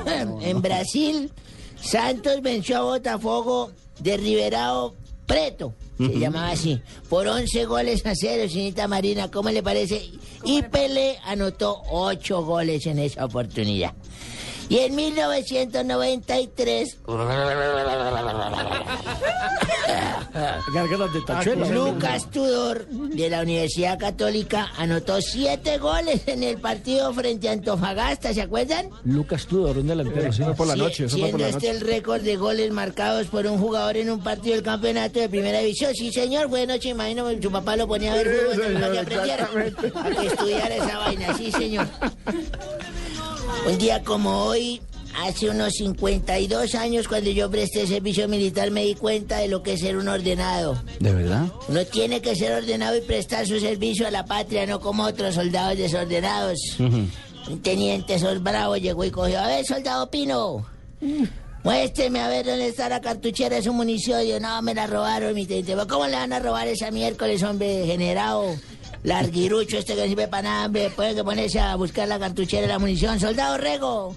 en Brasil, Santos venció a Botafogo de Riverao Preto, se llamaba así, por 11 goles a cero, señorita Marina, ¿cómo le parece? Y Pelé anotó 8 goles en esa oportunidad. Y en 1993... Gargaras de tachuela. Lucas Tudor de la Universidad Católica anotó siete goles en el partido frente a Antofagasta, ¿se acuerdan? Lucas Tudor, un delantero. Sí, por la noche, eso por Siendo la este noche. el récord de goles marcados por un jugador en un partido del campeonato de primera división. Sí, señor, fue de noche, imagino que su papá lo ponía a ver fútbol para que aprendiera, para que estudiara esa vaina, sí, señor. Un día como hoy, hace unos 52 años, cuando yo presté servicio militar, me di cuenta de lo que es ser un ordenado. ¿De verdad? Uno tiene que ser ordenado y prestar su servicio a la patria, no como otros soldados desordenados. Un teniente Sol Bravo llegó y cogió, a ver, soldado Pino, muéstreme a ver dónde está la cartuchera de su munición. Yo, no, me la robaron, mi teniente. "¿Pero ¿Cómo le van a robar esa miércoles, hombre, generado? Larguirucho este que sirve para hombre. Pueden que ponerse a buscar la cartuchera de la munición. Soldado Rego,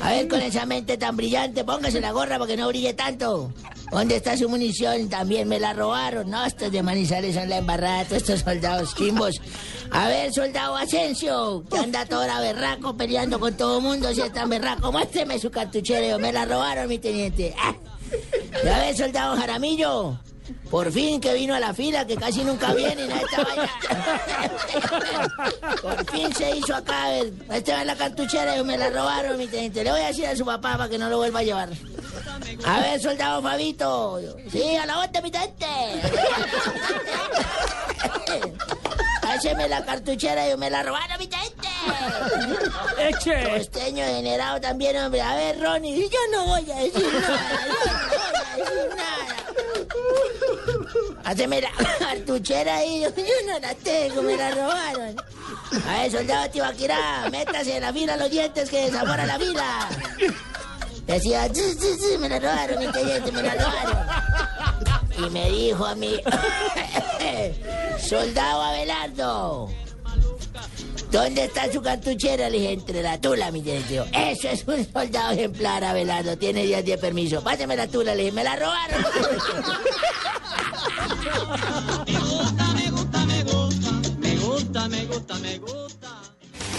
a ver, con esa mente tan brillante, póngase la gorra para que no brille tanto. ¿Dónde está su munición? También me la robaron. No, estos de Manizales son la embarrada, todos estos soldados chimbos. A ver, soldado Asensio, que anda toda berraco peleando con todo el mundo, si es tan berraco, muéstreme su cartuchera. Yo, Me la robaron, mi teniente. Ah. Y a ver, soldado Jaramillo, por fin que vino a la fila, que casi nunca viene, ¿no? Esta vaina. Por fin se hizo acá, a esta es la cartuchera, yo me la robaron, mi teniente. Le voy a decir a su papá para que no lo vuelva a llevar. A ver, soldado Sí, a la bota, mi teniente. Páseme la cartuchera y me la robaron, mi gente. Eche. Costeño generado también, hombre. A ver, Ronnie, yo no voy a decir nada. Yo no voy a decir nada. Haceme la cartuchera ahí. Yo no la tengo, me la robaron. A ver, soldado Tibaquirá, métase en la fila los dientes que desafora la fila. Decía, sí, sí, sí, me la robaron, mi teniente, me la robaron. Y me dijo a mí, soldado Abelardo, ¿dónde está su cartuchera? Le dije, entre la tula, mi teniente. Eso es un soldado ejemplar, Abelardo, tiene días de permiso. Pásame la tula, le dije, me la robaron. Me gusta, me gusta, me gusta.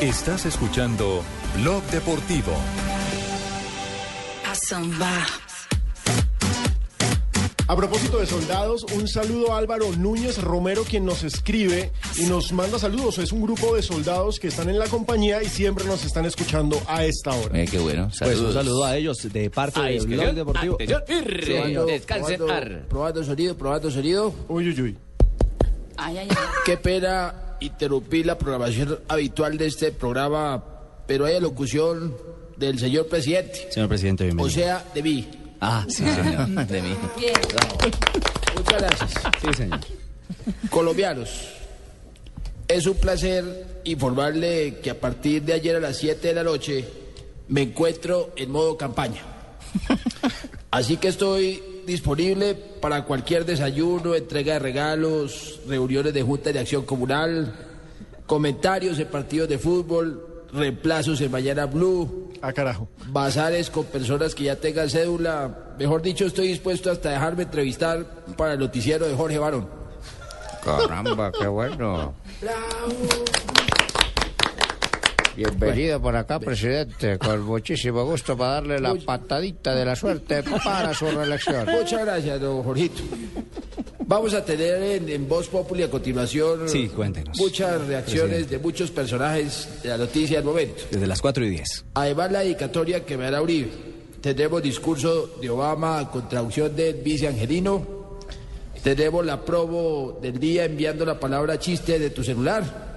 Estás escuchando Blog Deportivo. A propósito de soldados, un saludo a Álvaro Núñez Romero, quien nos escribe y nos manda saludos. Es un grupo de soldados que están en la compañía y siempre nos están escuchando a esta hora. Eh, qué bueno. Pues un saludo a ellos de parte del. Blog Deportivo. Probando- descansen. probando-. Probando sonido, probando sonido. Uy, uy, uy. Ay, ay, ay. Qué pena interrumpir la programación habitual de este programa, pero hay locución del señor presidente. Señor presidente, bienvenido. O sea, de mí. Ah, sí, señor. De mí. Muchas gracias. Sí, señor. Colombianos, es un placer informarle que a partir de ayer a las 7 de la noche me encuentro en modo campaña. Así que estoy disponible para cualquier desayuno, entrega de regalos, reuniones de junta de acción comunal, comentarios en partidos de fútbol, reemplazos en Mañana Blue. Ah, carajo. Bazares con personas que ya tengan cédula. Mejor dicho, estoy dispuesto hasta dejarme entrevistar para el noticiero de Jorge Barón. Caramba, qué bueno. Bienvenido por acá, presidente, con muchísimo gusto para darle la patadita de la suerte para su reelección. Muchas gracias, don Jorgito. Vamos a tener en, en Voz Populi a continuación Sí, cuéntenos. muchas reacciones Presidente. de muchos personajes de la noticia del momento. Desde las 4 y 10. Además, la dedicatoria que me hará Uribe. Tendremos discurso de Obama con traducción del vice Angelino. Tenemos la promo del día enviando la palabra chiste de tu celular.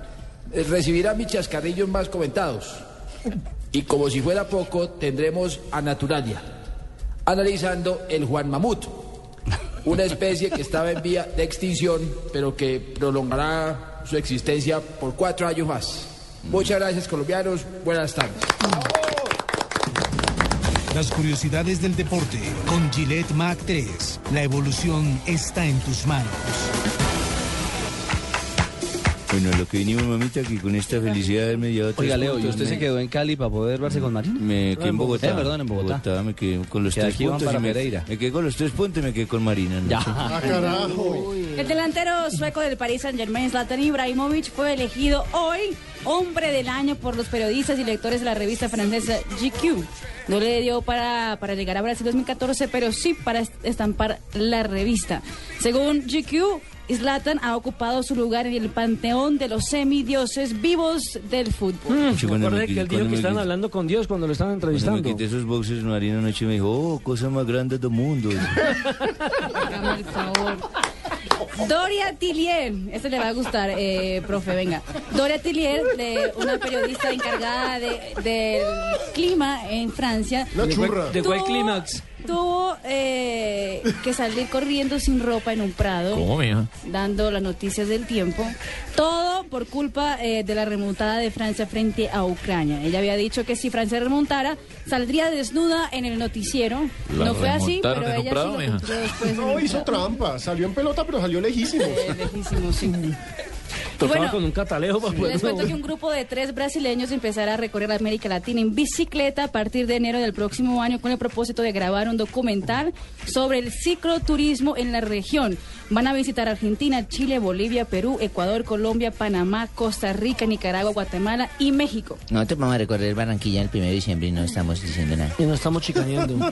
Eh, Recibirá mis chascarrillos más comentados. Y como si fuera poco, tendremos a Naturalia, analizando el Juan Mamut, una especie que estaba en vía de extinción, pero que prolongará su existencia por cuatro años más. Muchas gracias, colombianos. Buenas tardes. Las curiosidades del deporte con Gillette Mac 3. La evolución está en tus manos. Bueno, lo que vinimos, mamita, que con esta felicidad de haberme llevado tres Oiga, Leo, ¿y usted se quedó en Cali para poder verse con Marina? Me quedé en Bogotá. Eh, perdón, en Bogotá. me quedé con los Que tres puntos. para y me, quedé con los tres puntos y me quedé con Marina. ¿no? Ya. Ah, carajo. El delantero sueco del Paris Saint Germain, Zlatan Ibrahimovic, fue elegido hoy hombre del año por los periodistas y lectores de la revista francesa GQ. No le dio para, para llegar a Brasil 2014, pero sí para est- estampar la revista. Según GQ, Zlatan ha ocupado su lugar en el panteón de los semidioses vivos del fútbol. Sí, Me acordé que él dijo que estaban hablando con Dios cuando lo estaban Cuando me entrevistando. quité esos boxes, Marina anoche me dijo, oh, cosa más grande del mundo. Hágame el favor. Doria Tillier, este le va a gustar, eh, profe, venga. Doria Tillier, de- una periodista encargada de- del clima en Francia. ¿De cuál- churra. de cuál clímax? Tuvo eh, que salir corriendo sin ropa en un prado. ¿Cómo, mija? Dando las noticias del tiempo. Todo por culpa eh, de la remontada de Francia frente a Ucrania. Ella había dicho que si Francia remontara, saldría desnuda en el noticiero. La no fue así, pero ella prado, sí lo mija. cumplió después. No, hizo prado. trampa. Salió en pelota, pero salió lejísimo. Eh, lejísimo, sí. Tocaba Bueno, con un catalejo para poder... Les cuento que un grupo de tres brasileños empezará a recorrer América Latina en bicicleta a partir de enero del próximo año con el propósito de grabar un documental sobre el cicloturismo en la región. Van a visitar Argentina, Chile, Bolivia, Perú, Ecuador, Colombia, Panamá, Costa Rica, Nicaragua, Guatemala y México. Nosotros vamos a recorrer Barranquilla el 1 de diciembre y no estamos diciendo nada. Y no estamos chicaneando.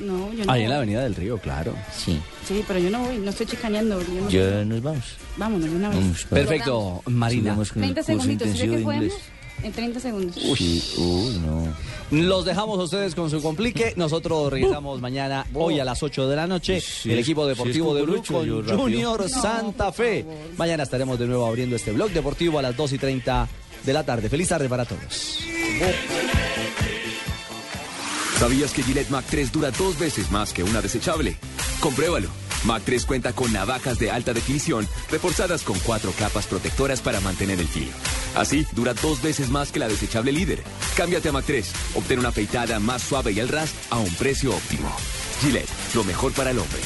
No, yo no Ahí en la voy. Avenida del Río, claro. Sí. Sí, pero yo no voy, no estoy chicaneando. yo no- Ya nos vamos. Vámonos de una vez. Vamos, Perfecto, Marina. Sigamos con el 30 curso segunditos, ¿sí que de podemos? En 30 segundos. Uy, uy, no. Los dejamos a ustedes con su complique. Nosotros regresamos mañana, hoy a las 8 de la noche. Sí, el equipo deportivo sí de Blue con. Junior No, Santa Fe. Mañana estaremos de nuevo abriendo este blog deportivo a las 2 y 30 de la tarde. Feliz tarde para todos. ¿Sabías que Gillette Mac 3 dura dos veces más que una desechable? Compruébalo. Mac 3 cuenta con navajas de alta definición reforzadas con cuatro capas protectoras para mantener el filo. Así, dura dos veces más que la desechable líder. Cámbiate a Mac 3, obtén una afeitada más suave y al ras a un precio óptimo. Gillette, lo mejor para el hombre.